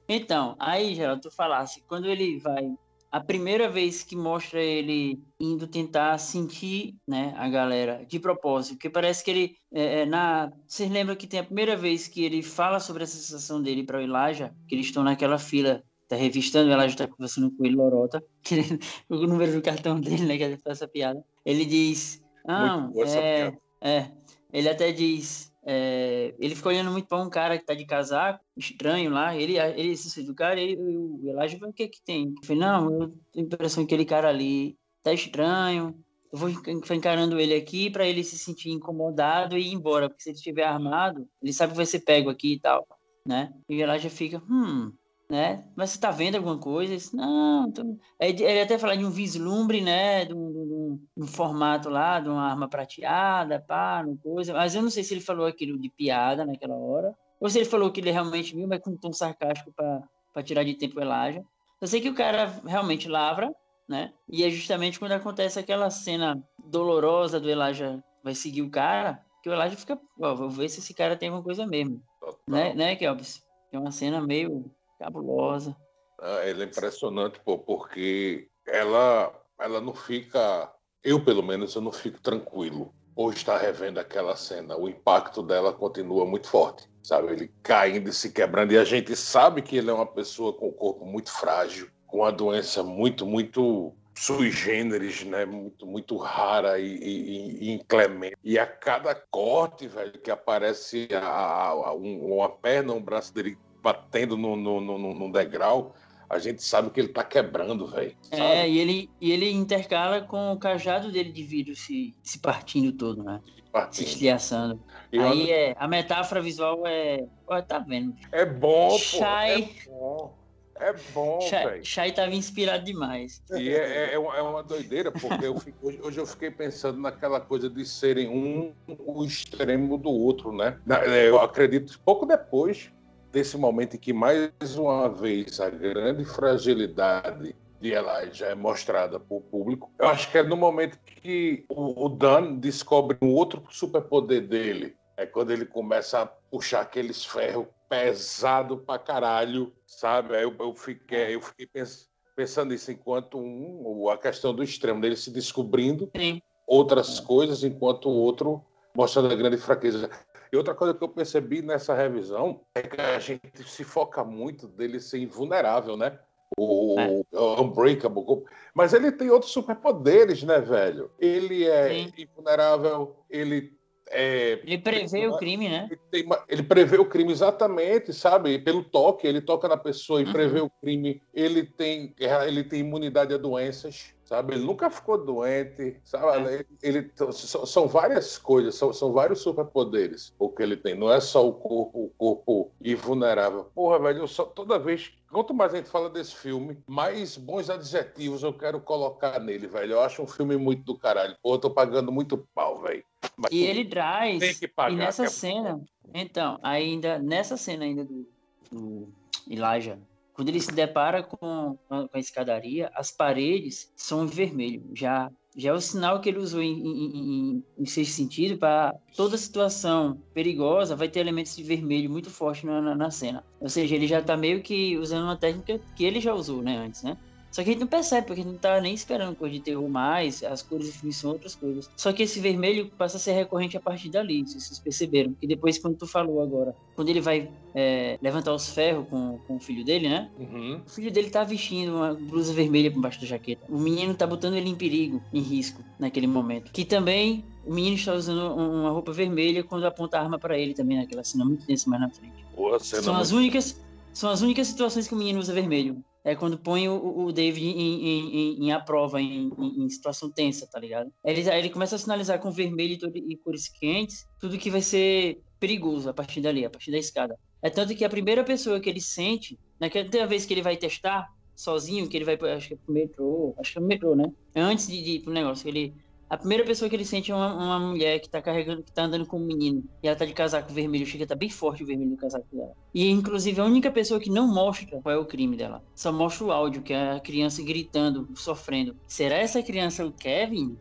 Então, aí, Geraldo, tu falasse, quando ele vai a primeira vez que mostra ele indo tentar sentir né, a galera de propósito, porque parece que ele é, é, na vocês lembram que tem a primeira vez que ele fala sobre essa sensação dele para o Elijah, que eles estão naquela fila tá revistando, o Elijah está conversando com ele Lorota, querendo o número do cartão dele, né, que é essa piada. Ele diz, não, é, é, ele até diz é, ele ficou olhando muito para um cara que tá de casaco, estranho lá. Ele, ele se do cara, ele, o Elijah falou: o que que tem? Eu falei: não, eu tenho a impressão que aquele cara ali tá estranho. Eu vou encarando ele aqui para ele se sentir incomodado e ir embora, porque se ele estiver armado, ele sabe que vai ser pego aqui e tal, né? E o Elijah fica: hum, né? Mas você está vendo alguma coisa? Disse, não, tô... ele até falar de um vislumbre, né? De um, de, um, de um, formato lá, de uma arma prateada, pá, no coisa. Mas eu não sei se ele falou aquilo de piada naquela hora, ou se ele falou que ele realmente viu, mas com um tom sarcástico para tirar de tempo o Elijah. Eu sei que o cara realmente lavra, né? E é justamente quando acontece aquela cena dolorosa do Elijah vai seguir o cara, que o Elijah fica, ó, vou ver se esse cara tem alguma coisa mesmo. Total. Né, né, Kelps? É uma cena meio cabulosa. Ah, ela é impressionante, pô, porque ela, ela não fica. Eu, pelo menos, eu não fico tranquilo por estar revendo aquela cena. O impacto dela continua muito forte, sabe? Ele caindo e se quebrando. E a gente sabe que ele é uma pessoa com o corpo muito frágil, com uma doença muito, muito sui generis, né? Muito, muito rara e, e, e, inclemente. E a cada corte, velho, que aparece a, a, um, uma perna, um braço dele batendo no, no, no, no degrau, a gente sabe que ele tá quebrando, velho. É, e ele, e ele intercala com o cajado dele de vidro se, se partindo todo, né? Partindo. Se estilhaçando. Aí é, a metáfora visual é. Olha, tá vendo? É bom, Shai... pô. É bom. É bom, velho. Shai tava inspirado demais. E é, é, é, uma doideira, porque eu fico, hoje, hoje, eu fiquei pensando naquela coisa de serem um o extremo do outro, né? Eu acredito, pouco depois desse momento em que, mais uma vez, a grande fragilidade de Elijah é mostrada para o público. Eu acho que é no momento que o, Dan descobre um outro superpoder dele. É quando ele começa a puxar aqueles ferros pesado pra caralho, sabe? Aí eu, eu fiquei, eu fiquei pens, pensando nisso enquanto um, a questão do extremo dele se descobrindo Sim. outras coisas, enquanto o outro mostrando a grande fraqueza. E outra coisa que eu percebi nessa revisão é que a gente se foca muito dele ser invulnerável, né? O, é. o Unbreakable. Mas ele tem outros superpoderes, né, velho? Ele é Sim. invulnerável, ele é, ele prevê o crime, né? Ele, tem, ele, prevê o crime exatamente, sabe? Pelo toque, ele toca na pessoa e uhum. prevê o crime. Ele tem, ele tem imunidade a doenças sabe? Ele nunca ficou doente, sabe? É. Ele, ele são, várias coisas, são, são vários superpoderes o que ele tem. Não é só o corpo, o corpo invulnerável. Porra, velho, só, toda vez Quanto mais a gente fala desse filme, mais bons adjetivos eu quero colocar nele, velho. Eu acho um filme muito do caralho. Pô, eu tô pagando muito pau, velho. E ele traz. Tem que pagar. E nessa é... cena, então, ainda, nessa cena ainda do, do Elijah, quando ele se depara com, com a escadaria, as paredes são de vermelho. Já, já é o sinal que ele usou em, em, em, em sexto sentido para toda situação perigosa vai ter elementos de vermelho muito forte na, na, na cena. Ou seja, ele já está meio que usando uma técnica que ele já usou, né, antes, né? Só que a gente não percebe, porque a gente não tá nem esperando coisa de terror mais, as cores e filmes são outras coisas. Só que esse vermelho passa a ser recorrente a partir dali, se vocês perceberam. E depois, quando tu falou agora, quando ele vai é, levantar os ferros com, com o filho dele, né? Uhum. O filho dele tá vestindo uma blusa vermelha por baixo da jaqueta. O menino tá botando ele em perigo, em risco, naquele momento. Que também o menino está usando uma roupa vermelha quando aponta a arma para ele também naquela cena muito tensa mais na frente. Boa, são as únicas são as únicas situações que o menino usa vermelho é quando põe o, o David em, em, em, em a prova, em, em, situação tensa, tá ligado? Ele, ele começa a sinalizar com vermelho e, e cores quentes tudo que vai ser perigoso a partir dali, a partir da escada. É tanto que a primeira pessoa que ele sente, naquela vez que ele vai testar sozinho, que ele vai, acho que é pro metrô, acho que é pro metrô, né? Antes de, de ir pro negócio, ele a primeira pessoa que ele sente é uma, uma, mulher que tá carregando, que tá andando com um menino. E ela tá de casaco vermelho, chega tá bem forte o vermelho do casaco dela. E inclusive a única pessoa que não mostra qual é o crime dela. Só mostra o áudio, que é a criança gritando, sofrendo. Será essa criança o Kevin?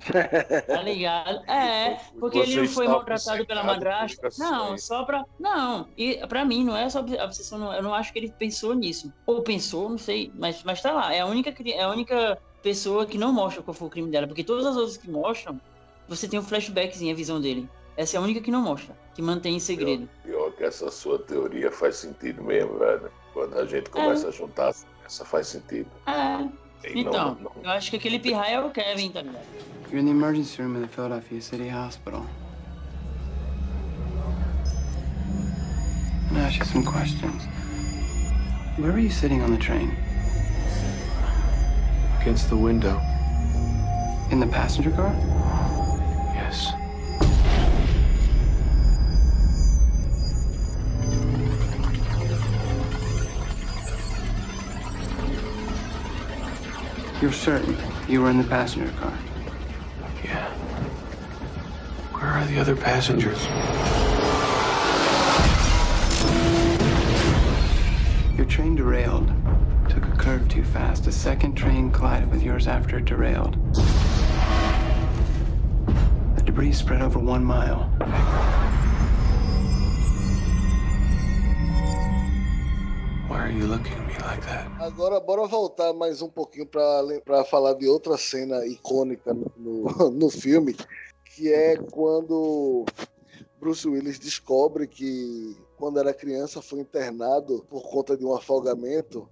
tá ligado? É, porque Você ele não foi maltratado pela madrasta. Não, só pra. Não. E pra mim, não é só obsessão, eu não acho que ele pensou nisso. Ou pensou, não sei, mas, mas tá lá. É a única, é a única pessoa que não mostra qual foi o crime dela, porque todas as outras que mostram, você tem um flashbackzinho, a visão dele. Essa é a única que não mostra, que mantém em segredo. Pior, pior que essa sua teoria faz sentido mesmo, velho. Quando a gente começa é. a juntar, essa faz sentido. É. então, não, não... eu acho que aquele pirraia é o Kevin, tá ligado? You're in the emergency room in the Philadelphia City Hospital. I'm ask you some questions. Where were you sitting on the train? Against the window. In the passenger car? Yes. You're certain you were in the passenger car? Yeah. Where are the other passengers? Your train derailed took a curve too fast. A second train collided with yours after it derailed. The debris spread over one mile. Why are you looking at me like that? Agora, bora voltar mais um pouquinho para falar de outra cena icônica no, no, no filme, que é quando Bruce Willis descobre que quando era criança, foi internado por conta de um afogamento.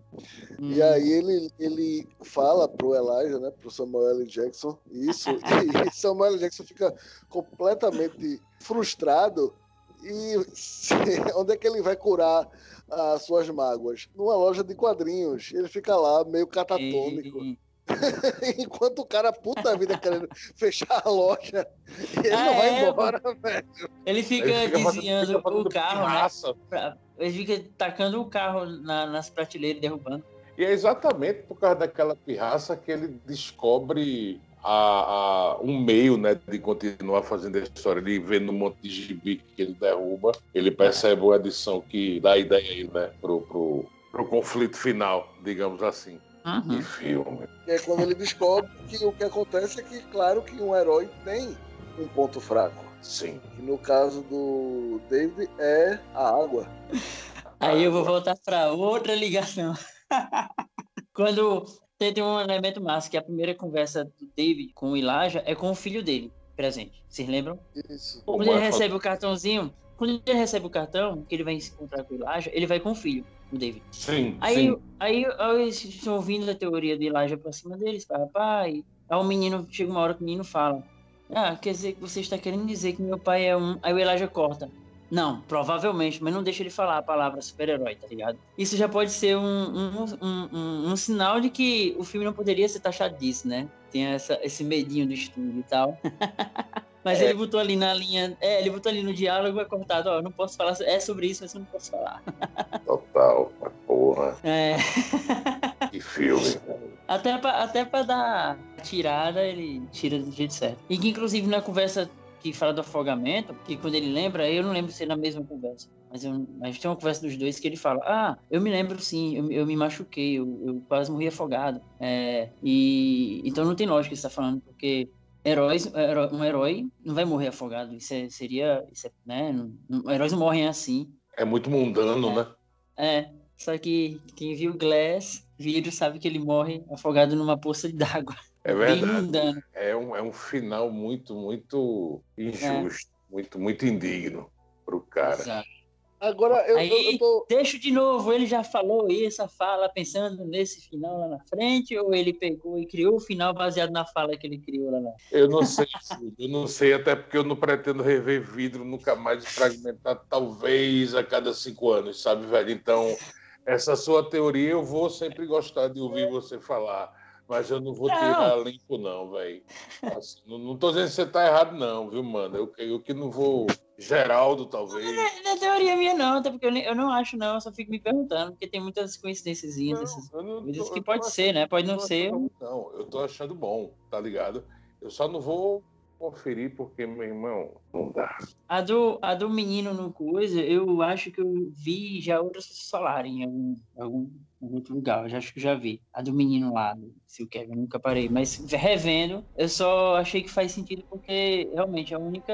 Hum. E aí ele, ele fala pro Elijah, né, pro Samuel L. Jackson, isso, e Samuel L. Jackson fica completamente frustrado. E onde é que ele vai curar as suas mágoas? Numa loja de quadrinhos. Ele fica lá, meio catatônico. E... Enquanto o cara, puta vida, querendo fechar a loja, ele ah, não vai é, embora, velho. Ele fica, ele fica desviando o carro, né? Pra, ele fica tacando o carro na, nas prateleiras derrubando. E é exatamente por causa daquela pirraça que ele descobre a, a, um meio né, de continuar fazendo a história. Ele vê no monte de gibi que ele derruba, ele percebe uma edição que dá ideia aí, né, pro, pro, pro conflito final, digamos assim. Uhum. Que filme. E é quando ele descobre que o que acontece é que, claro, que um herói tem um ponto fraco. Sim. Que no caso do David é a água. Aí eu vou voltar para outra ligação. quando tem um elemento massa, que a primeira conversa do David com o Elijah é com o filho dele presente. Vocês lembram? Isso. Quando ele recebe o cartãozinho, quando ele recebe o cartão, que ele vai se encontrar com o Elijah, ele vai com o filho, o David. Sim, Aí, sim. aí, aí eles estão ouvindo a teoria de Elijah pra cima deles, fala, pai. Aí o menino, chega uma hora que o menino fala: Ah, quer dizer que você está querendo dizer que meu pai é um. Aí o Elijah corta. Não, provavelmente, mas não deixa ele falar a palavra super-herói, tá ligado? Isso já pode ser um, um, um, um, um sinal de que o filme não poderia ser taxado disso, né? Tem essa, esse medinho do estúdio e tal. Mas É. ele botou ali na linha. É, ele botou ali no diálogo, é cortado, ó, eu não posso falar. É sobre isso, mas eu não posso falar. Total, porra, É. que filme. Até pra, até pra dar tirada, ele tira do jeito certo. E que, inclusive, na conversa que fala do afogamento, que quando ele lembra, eu não lembro se é na mesma conversa, mas, eu, mas tem uma conversa dos dois que ele fala: Ah, eu me lembro sim, eu, eu me machuquei, eu, eu quase morri afogado. É, e Então não tem lógica que você tá falando, porque. Heróis, heró- um herói não vai morrer afogado. Isso é- seria. Isso é, né? heróis não morrem assim. É muito mundano, né? É, só que quem viu Glass, vídeo, sabe que ele morre afogado numa poça d'água. É verdade. É um, é um final muito, muito injusto, muito, muito indigno pro cara. Exato. Agora, eu, Aí- eu, eu tô. Deixa de novo, ele já falou essa fala pensando nesse final lá na frente, ou ele pegou e criou o final baseado na fala que ele criou lá na Eu não sei, Cid, eu não sei, até porque eu não pretendo rever vidro nunca mais fragmentado, talvez a cada cinco anos, sabe, velho? Então, essa sua teoria eu vou sempre gostar de ouvir você falar, mas eu não vou Não. tirar limpo, não, velho. Assim, não, não tô dizendo que você tá errado, não, viu, mano? Eu, eu que não vou. Geraldo, talvez. Não é teoria minha, não, até porque eu, nem- eu não acho, não, eu só fico me perguntando, porque tem muitas coincidências, essas não coisas que pode ser, né? Pode não ser. achando- Não, eu tô achando bom, tá ligado? Eu só não vou conferir porque, meu irmão, não dá. A do, a do menino no coisa, eu acho que eu vi já outras pessoas falarem em algum, algum, algum outro lugar. Eu já acho que eu já vi. A do menino lá, do Sil Kevin, nunca parei. Mas revendo, eu só achei que faz sentido porque realmente é a única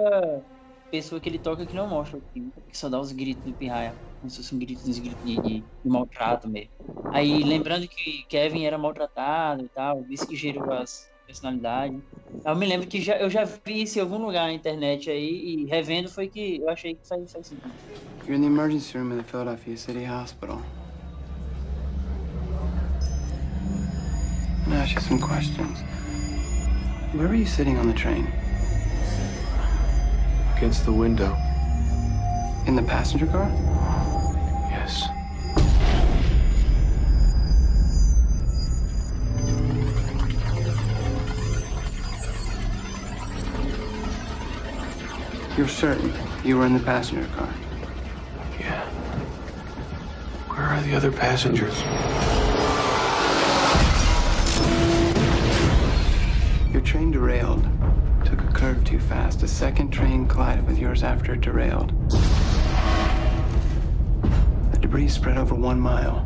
pessoa que ele toca que não mostra o filme. Que só dá os gritos do pirraia. Como se fosse um grito, de, de- de maltrato mesmo. Aí lembrando que Kevin era maltratado e tal, isso que gerou as personalidades. Eu me lembro que já, eu já vi isso em algum lugar na internet aí, e revendo foi que eu achei que faz, faz sentido. You're in the emergency room in the Philadelphia City Hospital. I'm ask you some questions. Where were you sitting on? Against the window. In the passenger car? Yes. You're certain you were in the passenger car? Yeah. Where are the other passengers? Your train derailed. Took a curve too fast. A second train collided with yours after it derailed. The debris spread over one mile.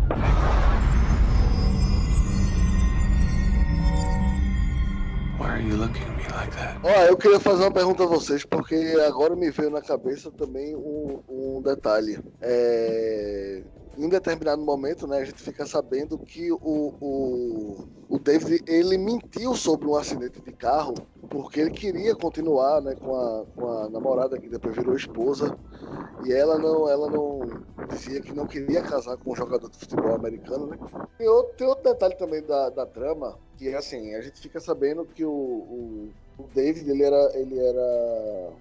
Why are you looking at me like that? Ó, eu queria fazer uma pergunta a vocês, porque agora me veio na cabeça também um, um detalhe. É, Em determinado momento, né, a gente fica sabendo que o, o, o David ele mentiu sobre um acidente de carro porque ele queria continuar né, com, a, com a namorada que depois virou esposa e ela não, ela não dizia que não queria casar com um jogador de futebol americano, né? Tem outro, tem outro detalhe também da, da trama, que é assim, a gente fica sabendo que o, o, o David, ele era, ele era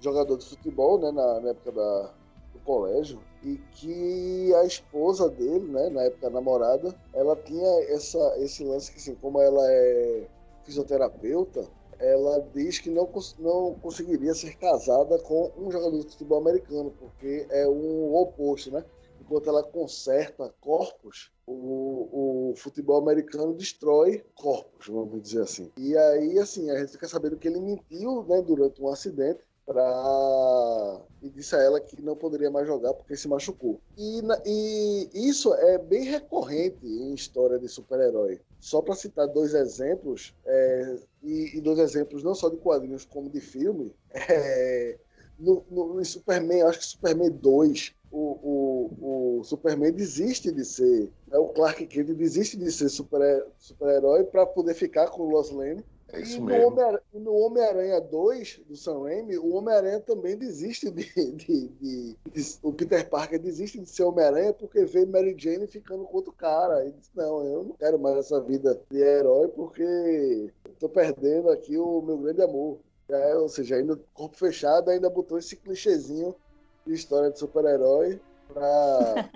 jogador de futebol, né, na, na época da, do colégio, e que a esposa dele, né, na época namorada, ela tinha essa, esse lance que, assim, como ela é fisioterapeuta, ela diz que não, não conseguiria ser casada com um jogador de futebol americano, porque é um oposto, né? Enquanto ela conserta corpos, o, o futebol americano destrói corpos, vamos dizer assim. E aí, assim, a gente fica sabendo que ele mentiu né, durante um acidente para e disse a ela que não poderia mais jogar porque se machucou. E, na- e isso é bem recorrente em história de super-herói. Só para citar dois exemplos, é, e, e dois exemplos não só de quadrinhos como de filme, é, no, no, em Superman, acho que Superman 2, o, o, o Superman desiste de ser, né, o Clark Kent desiste de ser super- super-herói para poder ficar com o Lois Lane É E isso no mesmo. Homem- e no Homem-Aranha 2, do Sam Raimi, o Homem-Aranha também desiste de, de- de- de- O Peter Parker desiste de ser Homem-Aranha porque vê Mary Jane ficando com outro cara. Ele diz: Não, eu não quero mais essa vida de herói porque tô perdendo aqui o meu grande amor. É, ou seja, ainda corpo fechado, ainda botou esse clichêzinho de história de super-herói pra.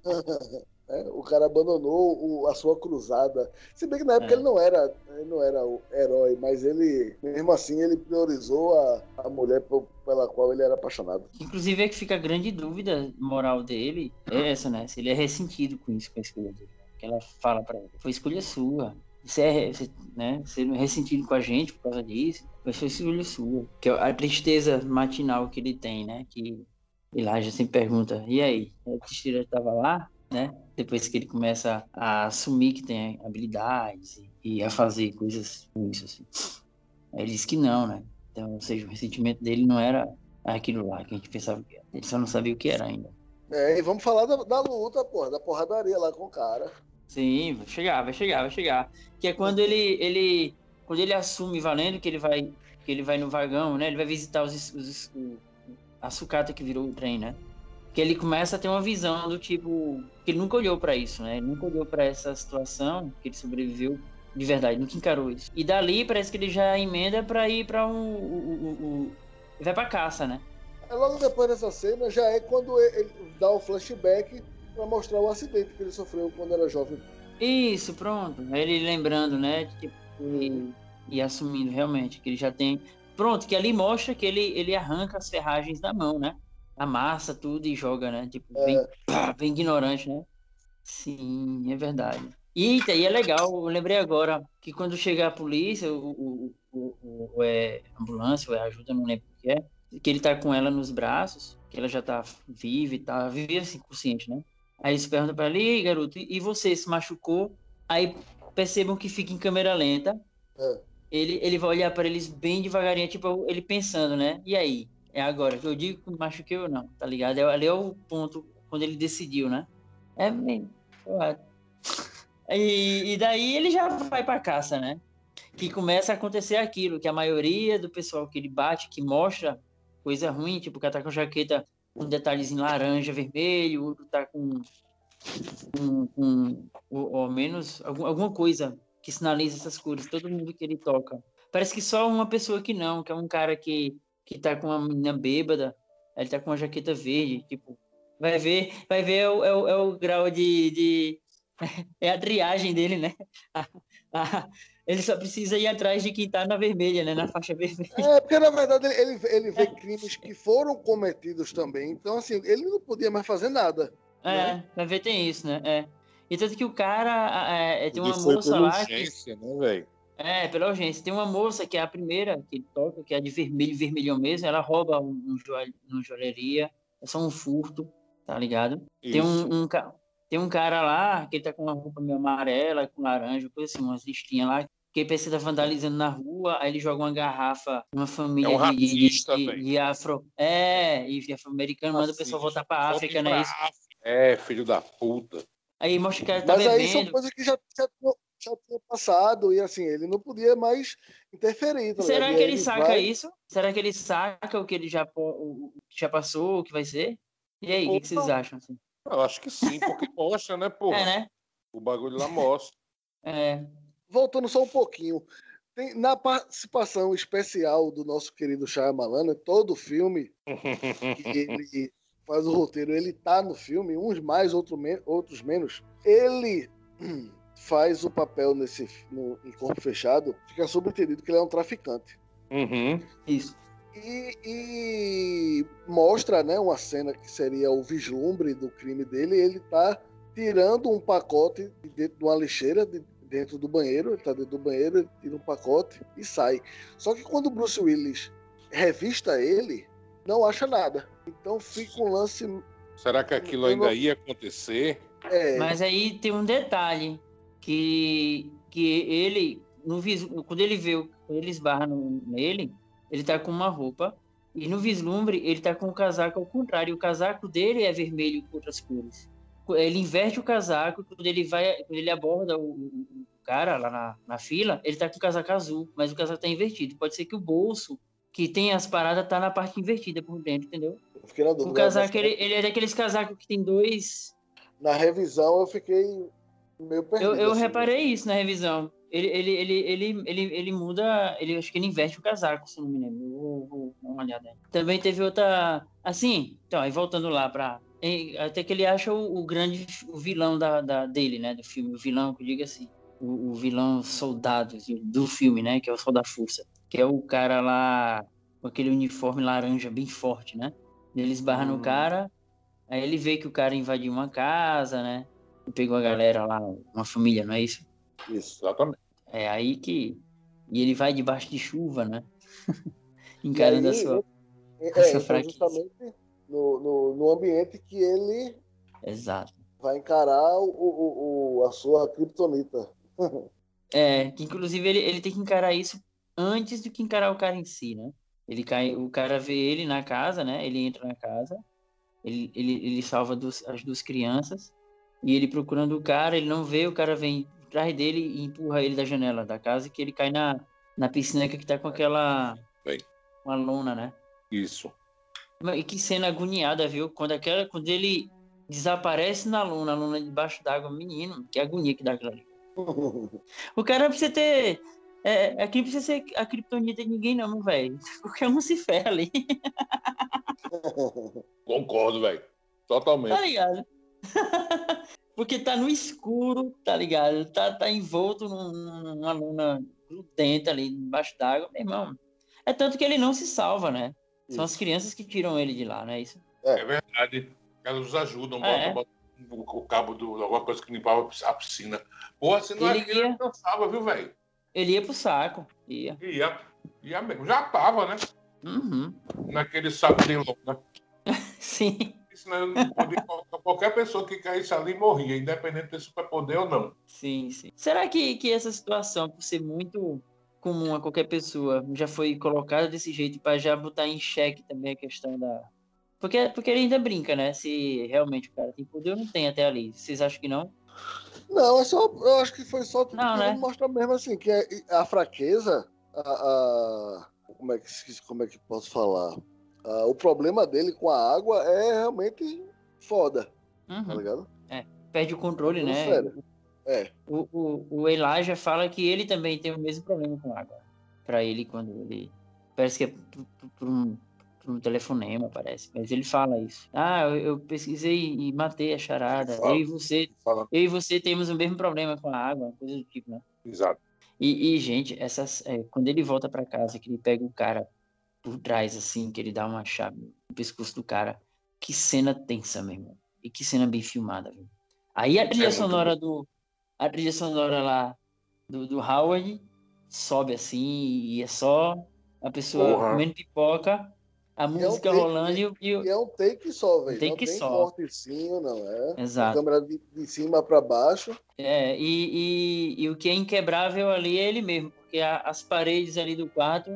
né, o cara abandonou o- a sua cruzada. Se bem que na época É. ele não era, ele não era o herói, mas ele, mesmo assim, ele priorizou a, a mulher pela qual ele era apaixonado. Inclusive é que fica a grande dúvida moral dele, é essa, né? Se ele é ressentido com isso, com a escolha dele. Que ela fala pra ele, foi escolha sua. Você é, você, né? Você é ressentido com a gente por causa disso, mas foi escolha sua. Que é a tristeza matinal que ele tem, né? Que já sempre pergunta, e aí? A tristeza estava lá, né? Depois que ele começa a assumir que tem habilidades e, a fazer coisas com isso, assim. Aí ele diz que não, né? Então, ou seja, o ressentimento dele não era aquilo lá que a gente pensava que era. Ele só não sabia o que era ainda. É, e vamos falar da, da luta, porra, da porradaria lá com o cara. Sim, vai chegar, vai chegar, vai chegar. Que é quando ele, ele quando ele assume valendo que ele vai que ele vai no vagão, né? Ele vai visitar os, os, o- a sucata que virou o trem, né? Que ele começa a ter uma visão do tipo que ele nunca olhou pra isso, né? Ele nunca olhou pra essa situação que ele sobreviveu de verdade, nunca encarou isso. E dali parece que ele já emenda pra ir pra um, o- o- vai pra caça, né? É logo depois dessa cena, já é quando ele dá o flashback pra mostrar o acidente que ele sofreu quando era jovem. Isso, pronto. Ele lembrando, né? Tipo, e, e assumindo realmente que ele já tem. Pronto, que ali mostra que ele, ele arranca as ferragens da mão, né? Amassa tudo e joga, né? Tipo, bem, É. pá, bem ignorante, né? Sim, é verdade. Eita, e é legal, eu lembrei agora que quando chegar a polícia, o, o, o, o- é ambulância, ou é ajuda, não lembro o que é, que ele tá com ela nos braços, que ela já tá viva e tal, vive assim, consciente, né? Aí eles perguntam pra ela, e aí, garoto, e e você se machucou? Aí percebam que fica em câmera lenta. É. Ele, ele vai olhar para eles bem devagarinho, tipo, ele pensando, né? E aí? É agora que eu digo que machuquei ou não, tá ligado? É, ali é o ponto quando ele decidiu, né? É ué. E, e daí ele já vai pra caça, né? Que começa a acontecer aquilo, que a maioria do pessoal que ele bate, que mostra coisa ruim, tipo, o cara tá com jaqueta com detalhezinho laranja, vermelho, outro tá com, com, com ou, ou menos algum- alguma coisa que sinaliza essas cores, todo mundo que ele toca. Parece que só uma pessoa que não, que é um cara que, que tá com uma menina bêbada, ele tá com uma jaqueta verde, tipo, vai ver, vai ver é o, é o, é o grau de, de é a triagem dele, né? Ele só precisa ir atrás de quem tá na vermelha, né? Na faixa vermelha. É, porque na verdade ele, ele, vê crimes que foram cometidos também. Então, assim, ele não podia mais fazer nada. É, vai ver tem isso, né? É. E tanto que o cara é, é, tem uma moça pela lá que, né, velho? É, pela urgência. Tem uma moça que é a primeira que ele toca, que é de vermelho, vermelhão mesmo. Ela rouba um, um joalheria. É só um furto, tá ligado? Tem Isso. um, um, ca- tem um cara lá que ele tá com uma roupa meio amarela, com laranja, coisa assim, umas listinhas lá. Que ele pensa que tá vandalizando na rua, aí ele joga uma garrafa, uma família É um de, de, racista, de- de afro. É, e afro-americano, manda o pessoal voltar pra África, não é isso? É, filho da puta. Aí mostra que ele tá Mas aí são bebendo. coisas que já, já, já tinha passado. E assim, ele não podia mais interferir. tá Será ligado? que ele saca vai- isso? Será que ele saca o que ele já, o- já passou, o que vai ser? E aí, o que, que vocês acham? Assim? Eu acho que sim, porque mostra, né, porra? É, né? O bagulho lá mostra. É. Voltando só um pouquinho. Tem, na participação especial do nosso querido Shyamalan, né, todo o filme que ele faz o roteiro, ele tá no filme, uns mais, outro me- outros menos. Ele faz o papel nesse no, em Corpo Fechado, fica subentendido que ele é um traficante. Uhum. Isso. E, e mostra né, uma cena que seria o vislumbre do crime dele. Ele tá tirando um pacote de dentro de uma lixeira, de dentro do banheiro. Ele tá dentro do banheiro, ele tira um pacote e sai. Só que quando o Bruce Willis revista ele, não acha nada. Então fica um lance. Será que aquilo ainda ia acontecer? É, Mas aí tem um detalhe que que ele no quando ele vê quando ele esbarra no- nele, ele tá com uma roupa e no vislumbre ele tá com o casaco ao contrário. O casaco dele é vermelho com outras cores. Ele inverte o casaco quando ele vai quando ele aborda o, o- cara lá na, na fila, ele tá com o casaco azul, mas o casaco tá invertido. Pode ser que o bolso que tem as paradas tá na parte invertida por dentro, entendeu? Eu fiquei na dúvida. O casaco, ele, ele é daqueles casacos que tem dois. Na revisão eu fiquei. Eu, eu assim. reparei isso na revisão. Ele, ele, ele, ele, ele, ele muda. Ele, acho que ele inverte o casaco, se não me lembro. Vou, vou dar uma olhada aí. Também teve outra. Assim, então, aí voltando lá pra. Até que ele acha o, o grande o vilão da, da, dele, né? Do filme. O vilão, que eu digo assim. O, o vilão soldado do filme, né? Que é o Sol da Força. Que é o cara lá com aquele uniforme laranja bem forte, né? Ele esbarra no Hum. cara. Aí ele vê que o cara invadiu uma casa, né? Pegou a galera lá, uma família, não é isso? Isso. Exatamente. É aí que. E ele vai debaixo de chuva, né? Encarando aí, a sua. É, a sua então, fraqueza. justamente no, no, no ambiente que ele Exato. vai encarar o, o, o- a sua criptonita. É, que inclusive ele, ele tem que encarar isso antes do que encarar o cara em si, né? Ele cai, o cara vê ele na casa, né? Ele entra na casa, ele, ele, ele salva duas- as duas crianças, e ele procurando o cara, ele não vê, o cara vem atrás dele e empurra ele da janela da casa, que ele cai na, na piscina que tá com aquela. Bem. Uma lona, né? Isso. E que cena agoniada, viu? Quando, aquela, quando ele desaparece na luna, a luna debaixo d'água, menino, que agonia que dá aquilo ali. O cara precisa ter. É, aqui não precisa ser a criptonita de ninguém, não, velho. Qualquer um se ferra ali, Concordo, velho. tá Totalmente. ligado? Porque tá no escuro, tá ligado? Tá, tá envolto num- numa luna grudenta ali embaixo d'água, meu irmão. É tanto que ele não se salva, né? São as crianças que tiram ele de lá, não é isso? É verdade. Elas nos ajudam, É. botam, botam o cabo do alguma coisa que limpava a piscina. Porra, se não é Ele aquilo, ia- eu cansava, viu, velho? Ele ia pro saco. Ia. Ia. Ia mesmo. Já tava, né? Uhum. Naquele saco de lona. Sim, Senão podia colocar qualquer pessoa que caísse ali morria, independente de ter superpoder ou não. sim, sim. Será que, que essa situação, por ser muito comum a qualquer pessoa, já foi colocada desse jeito para já botar em xeque também a questão da. Porque, porque ele ainda brinca, né? Se realmente o cara tem poder ou não tem até ali. Vocês acham que não? Não, é só, eu acho que foi só Não, querendo né? mostrar mesmo assim, que é- a fraqueza, a, a- como, é que, como é que posso falar? Ah, o problema dele com a água é realmente foda, tá Uhum. ligado? Perde o controle, né? sério. É. O, o, o Elijah fala que ele também tem o mesmo problema com água. Pra ele, quando ele. Parece que é por, um, por um telefonema, parece. Mas ele fala isso. Ah, eu, eu pesquisei e matei a charada. Fala. Eu e você. Fala. Eu e você temos o mesmo problema com a água, coisa do tipo, né? Exato. E, e, gente, essas, é, quando ele volta pra casa, que ele pega o cara por trás, assim, que ele dá uma chave no pescoço do cara, que cena tensa, meu irmão. E que cena bem filmada, viu? Aí a trilha muito sonora do. A trilha sonora lá do, do Howard sobe assim, e é só a pessoa Porra. comendo pipoca, a música take- rolando e, o- e é um take só, velho. Take Não tem só. cortezinho, não. É Exato. câmera de, de cima pra baixo. É, e, e, e o que é inquebrável ali é ele mesmo, porque a- as paredes ali do quarto,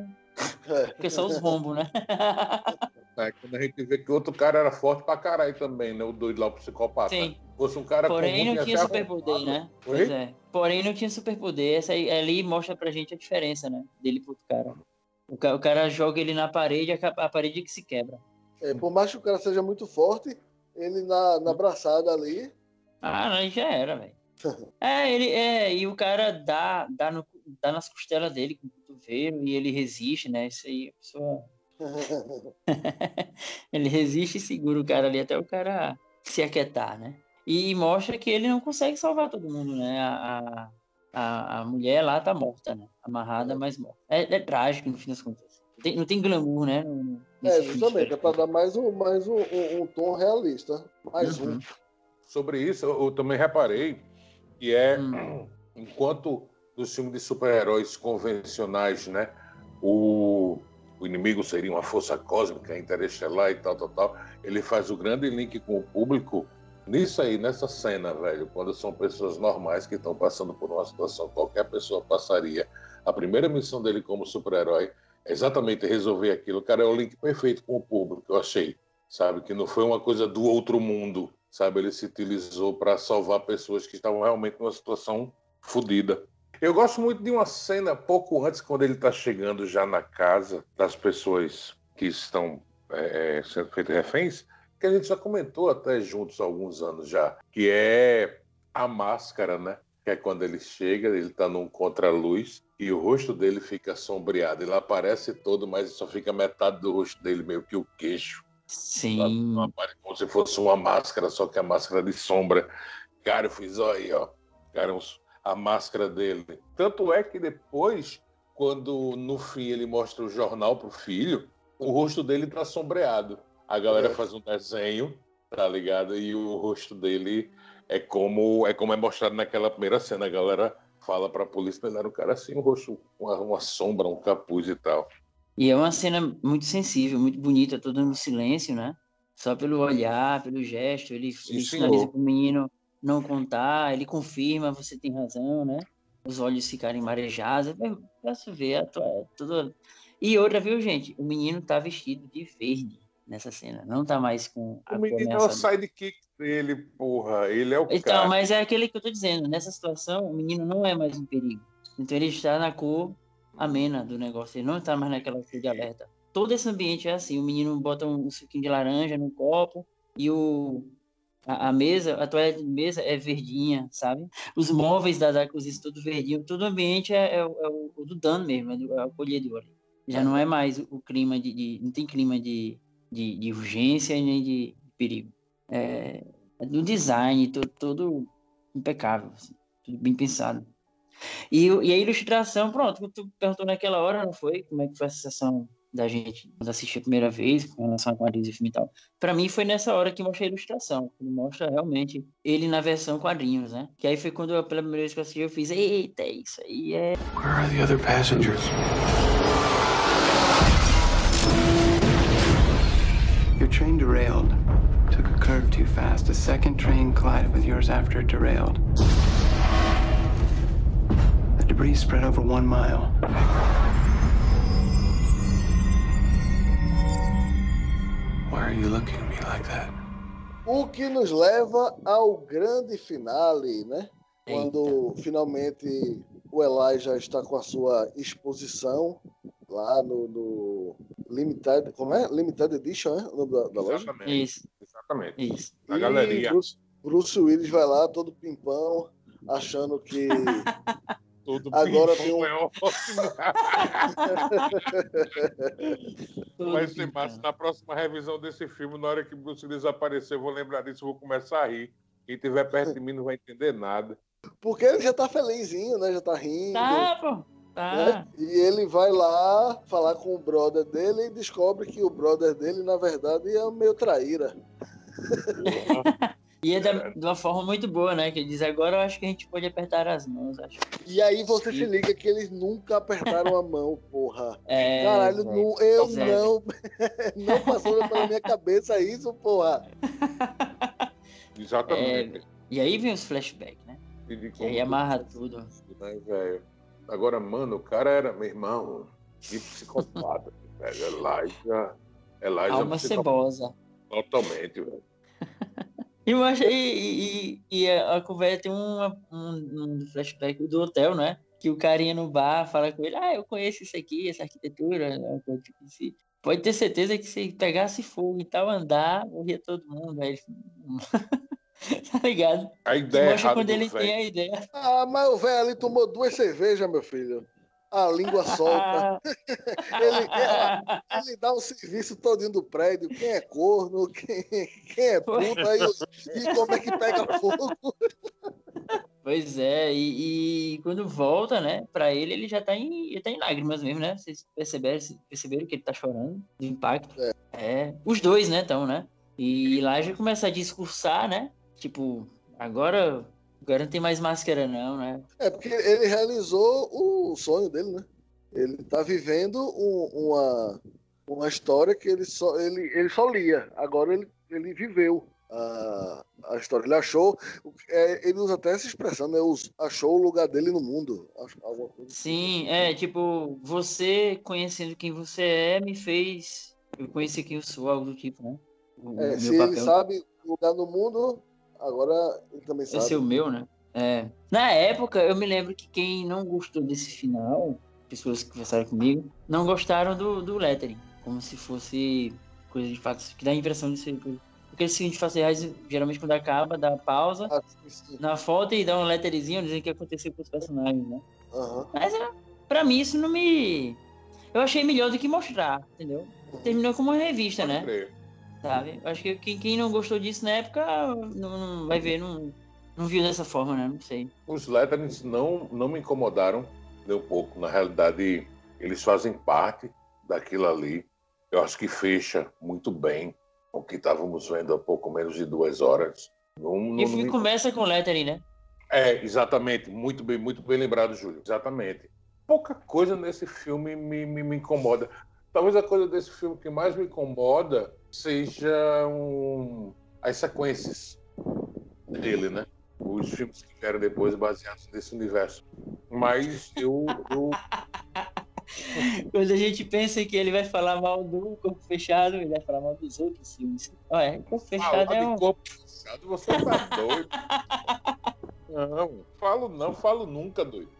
É. porque são os rombos, né? É, quando a gente vê que o outro cara era forte pra caralho também, né? O doido lá, o psicopata. Sim. Se fosse um cara Porém, comum, não tinha superpoder, né? Oi? Pois é. Porém, não tinha superpoder. Essa aí, ali mostra pra gente a diferença, né? Dele pro outro cara. O, ca- o cara joga ele na parede, a, parede que se quebra. É, por mais que o cara seja muito forte, ele na, na braçada ali. Ah, não, aí já era, velho. É, ele é, e o cara dá, dá, no, dá nas costelas dele com o cotovelo e ele resiste, né? Isso aí, a pessoa. ele resiste e segura o cara ali até o cara se aquietar, né? E mostra que ele não consegue salvar todo mundo, né? A, a, a, mulher lá tá morta, né? Amarrada, mas morta. É, é trágico, no fim das contas. Tem- não tem glamour, né? no- no- É, justamente, é pra dar mais um, mais um, um- um tom realista. Mais Uhum. um. Sobre isso, eu, eu também reparei que é, Hum. enquanto nos filmes de super-heróis convencionais, né? O, o inimigo seria uma força cósmica, interestelar e tal, tal, tal. Ele faz o grande link com o público nisso aí, nessa cena, velho, quando são pessoas normais que estão passando por uma situação que qualquer pessoa passaria. A primeira missão dele como super-herói é exatamente resolver aquilo. Cara, é o link perfeito com o público, eu achei. Sabe? Que não foi uma coisa do outro mundo. Sabe? Ele se utilizou para salvar pessoas que estavam realmente numa situação fodida. Eu gosto muito de uma cena pouco antes, quando ele está chegando já na casa das pessoas que estão é, sendo feitas reféns, que a gente já comentou até juntos há alguns anos já, que é a máscara, né? Que é quando ele chega, ele está num contraluz e o rosto dele fica sombreado. Ele aparece todo, mas só fica metade do rosto dele, meio que o queixo. Sim. Como se fosse uma máscara, só que a máscara de sombra. Cara, eu fiz, olha aí, ó. Cara, a máscara dele. Tanto é que depois, quando no fim ele mostra o jornal pro filho, o rosto dele tá sombreado. A galera é. faz um desenho, tá ligado? E o rosto dele é como é como é mostrado naquela primeira cena. A galera fala pra polícia, mas era um cara assim, um rosto, uma, uma sombra, um capuz e tal. E é uma cena muito sensível, muito bonita, toda no silêncio, né? Só pelo olhar, pelo gesto, ele, ele sinaliza para o menino não contar, ele confirma, você tem razão, né? Os olhos ficarem marejados, posso ver, a tua, é tudo... E outra, viu, gente? O menino tá vestido de verde nessa cena, não tá mais com a O menino é o sidekick dele, porra, ele é o Então, cara. mas é aquele que eu tô dizendo, nessa situação, o menino não é mais um perigo. Então ele está na cor amena do negócio. Ele não está mais naquela cor de alerta. Todo esse ambiente é assim. O menino bota um suquinho de laranja no copo e o a, mesa, a toalha de mesa é verdinha, sabe? Os móveis da, cozinha tudo verdinho. Todo o ambiente é, é, é o, o, do dano mesmo, é, do, é o colhedor. Já não é mais o clima de, de, Não tem clima de, de, de urgência nem de perigo. É, é do design, todo, todo impecável, assim, tudo bem pensado. E, e a ilustração, pronto, tu perguntou naquela hora, não foi? Como é que foi a sensação da gente quando assistiu a primeira vez, com relação a quadrinhos e filme e tal. Pra mim foi nessa hora que mostra a ilustração, que mostra realmente ele na versão quadrinhos, né? Que aí foi quando eu, pela primeira vez que eu assisti, eu fiz, eita, isso aí é... Where are the other passengers? Your train derailed. Took a curve too fast. A second train collided with yours after it derailed. debris spread over one mile. Why are you looking at me like that? O que nos leva ao grande finale, né? Quando Eita. finalmente o Elijah está com a sua exposição lá no, no Limited, como é? Limited Edition, é? O nome da, da loja? Isso. Exatamente. Isso. A galeria. Bruce, Bruce Willis vai lá todo pimpão, achando que Todo Agora tem um... é ótimo. Vai ser massa. Na próxima revisão desse filme, na hora que Bruce desaparecer, eu vou lembrar disso, vou começar a rir. Quem estiver perto de mim não vai entender nada. Porque ele já tá felizinho, né? Já tá rindo. Tá, pô. Tá. Né? E ele vai lá falar com o brother dele e descobre que o brother dele, na verdade, é meio traíra. E é da, de uma forma muito boa, né? Que ele diz, agora eu acho que a gente pode apertar as mãos, acho. E aí você se liga que eles nunca apertaram a mão, porra. É, Caralho, não, eu é. não. não passou pela minha cabeça isso, porra. Exatamente. É, e aí vem os flashbacks, né? E, e aí amarra tudo. Né, velho? Agora, mano, o cara era, meu irmão, de psicopata, velho. Elijah. Elijah Alma cebosa. Totalmente, velho. E, e, e, e a, conversa tem um, um, um, flashback do hotel, né? Que o carinha no bar fala com ele, ah, eu conheço isso aqui, essa arquitetura, né? tipo assim. Pode ter certeza que se pegasse fogo e tal, andar, morria todo mundo. Aí ele... tá ligado? A ideia Mostra quando ele véio. tem a ideia. Ah, mas o velho ali tomou duas cervejas, meu filho a língua solta. ele, ele, dá o serviço todinho do prédio, quem é corno, quem, quem é puta, e, e, como é que pega fogo. Pois é, e, e, quando volta, né, pra ele, ele já tá em, ele tá em lágrimas mesmo, né? Vocês perceberam, perceberam que ele tá chorando de impacto? É. é os dois, né, estão, né? E lá já começa a discursar, né? Tipo, agora Agora não tem mais máscara, não, né? É, porque ele realizou o sonho dele, né? Ele tá vivendo um, uma, uma história que ele só, ele, ele só lia. Agora ele, ele viveu a, a história. Ele achou. É, ele usa até essa expressão, né? Achou o lugar dele no mundo. Assim. Sim, é tipo, você conhecendo quem você é me fez eu conhecer quem eu sou, algo do tipo, né? O, é, se papel. ele sabe o lugar no mundo, Agora ele também sabe. Esse é o meu, né? É. Na época, eu me lembro que quem não gostou desse final, pessoas que conversaram comigo, não gostaram do, do lettering. Como se fosse coisa de fato, que dá a impressão de ser coisa. Porque o seguinte fatos reais, geralmente quando acaba, dá pausa Ah, sim, sim. na foto e dá um letterzinho dizendo o que aconteceu com os personagens, né? Aham. Mas é, pra mim isso não me. Eu achei melhor do que mostrar, entendeu? Terminou como uma revista, Pode né? crer. Sabe? Eu acho que quem, quem não gostou disso na época não, não vai ver, não, não viu dessa forma, né? Não sei. Os letterings não, não me incomodaram nem um pouco. Na realidade, eles fazem parte daquilo ali. Eu acho que fecha muito bem o que estávamos vendo há pouco menos de duas horas. Não, não, E o não filme me- começa com lettering, né? É, exatamente. Muito bem, muito bem lembrado, Júlio. Exatamente. Pouca coisa nesse filme me, me, me incomoda. Talvez a coisa desse filme que mais me incomoda seja um, as sequências dele, né? Os filmes que vieram depois baseados nesse universo. Mas eu, eu Quando a gente pensa que ele vai falar mal do corpo fechado, ele vai falar mal dos outros filmes. Olha, corpo fechado falar é um. corpo fechado, você tá doido. Não, falo não, falo nunca, doido.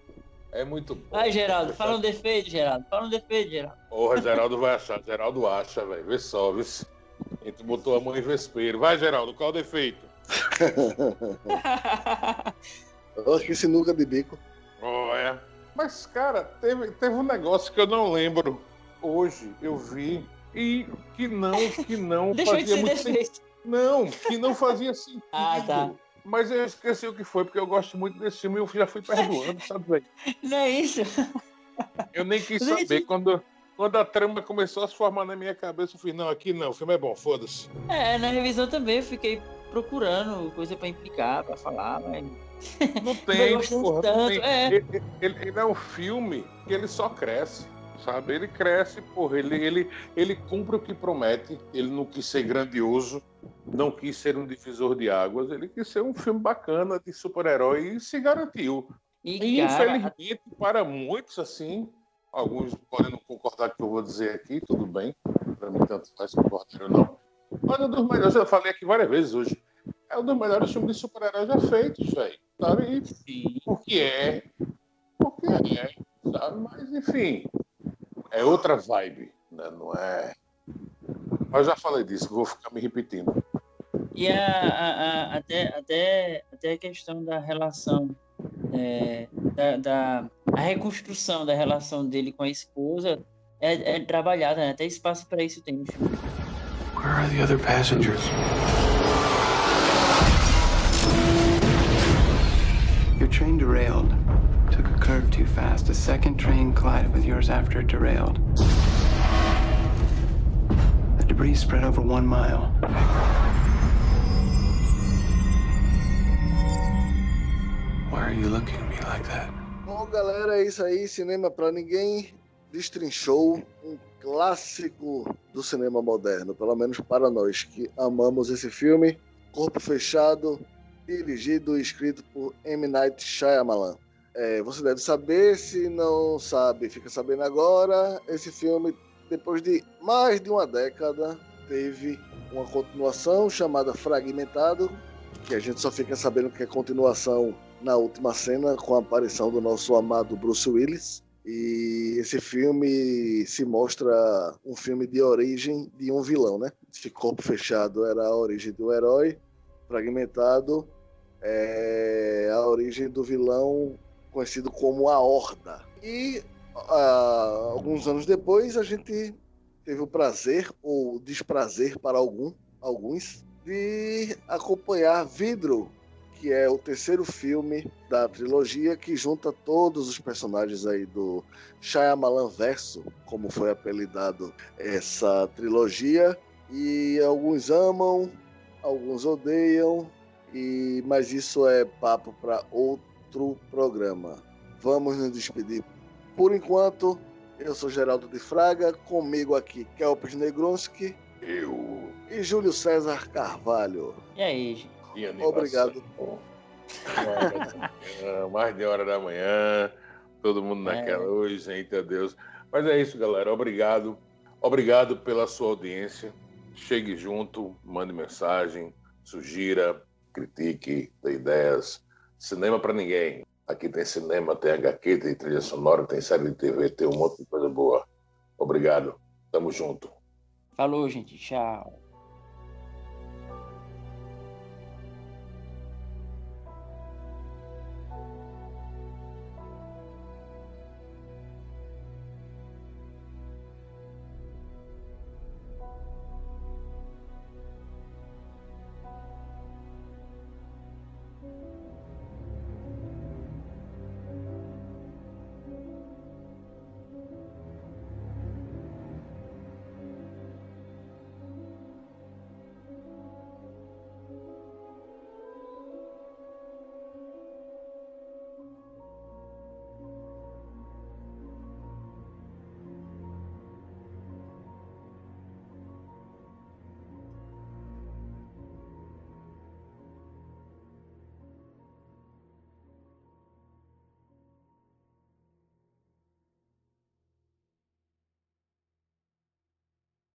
É muito bom. Ai, Geraldo, fala um fechado. defeito, Geraldo. Fala um defeito, Geraldo. Porra, Geraldo vai achar. Geraldo acha, velho. Vê só, vê se. A gente botou a mão em vespeiro. Vai, Geraldo, qual o defeito? Eu acho que esse nunca de bico. Olha. Mas, cara, teve, teve um negócio que eu não lembro. Hoje eu vi. E que não, que não Deixou fazia muito sentido. Não, que não fazia sentido. Ah, tá. Mas eu esqueci o que foi, porque eu gosto muito desse filme e eu já fui perdoando, sabe, velho? Não é isso? Eu nem quis Gente. saber. Quando, quando a trama começou a se formar na minha cabeça, eu fui, não, aqui não, o filme é bom, foda-se. É, na revisão também eu fiquei procurando coisa pra implicar, pra falar, mas. Não tem, porra, não tanto, tem. é. Ele, ele- ele é um filme que ele só cresce, sabe? Ele cresce, porra, ele, ele, ele cumpre o que promete, ele não quis ser grandioso, não quis ser um divisor de águas, ele quis ser um filme bacana de super-herói e se garantiu. E, E, cara, infelizmente, para muitos, assim, alguns podem não concordar com o que eu vou dizer aqui, tudo bem, para mim tanto faz concordar ou não. Mas um dos melhores, eu falei aqui várias vezes hoje, é um dos melhores filmes de super-heróis já feitos, velho, sabe? E sim. porque é, porque é, sabe? Mas, enfim, é outra vibe, né? Não é... Mas eu já falei disso, vou ficar me repetindo. E a, a- a- até, até, até a questão da relação, é, da, da- a reconstrução da relação dele com a esposa é, é trabalhada, né? até espaço para isso tem no filme. Where are the other passengers? Your train derailed. Took a curve too fast. A second train collided with yours after it derailed. The debris spread over one mile. Why are you looking at me like that? Bom, galera, é isso aí. Cinema pra ninguém destrinchou um clássico do cinema moderno, pelo menos para nós que amamos esse filme. Corpo Fechado, dirigido e escrito por M. Night Shyamalan. É, você deve saber, se não sabe, fica sabendo agora. Esse filme, depois de mais de uma década, teve uma continuação chamada Fragmentado, que a gente só fica sabendo que é continuação na última cena com a aparição do nosso amado Bruce Willis. E esse filme se mostra um filme de origem de um vilão, né? Se corpo fechado era a origem do herói, fragmentado é a origem do vilão conhecido como a Horda. E ah, alguns anos depois a gente teve o prazer ou desprazer para algum, alguns de acompanhar Vidro, que é o terceiro filme da trilogia que junta todos os personagens aí do Shyamalan Verso, como foi apelidado essa trilogia, e alguns amam, alguns odeiam, e mas isso é papo para outro programa. Vamos nos despedir por enquanto. Eu sou Geraldo de Fraga, comigo aqui Kelpis Negronski Eu... e Júlio César Carvalho. E aí, animação. Obrigado. Hora da manhã, mais de hora da manhã, todo mundo É. naquela, oi gente, adeus. Mas é isso, galera, obrigado. Obrigado pela sua audiência. Chegue junto, mande mensagem, sugira, critique, dê ideias. cinema para ninguém. Aqui tem cinema, tem HQ, tem trilha sonora, tem série de TV, tem um monte de coisa boa. Obrigado. Tamo junto. Falou, gente. Tchau.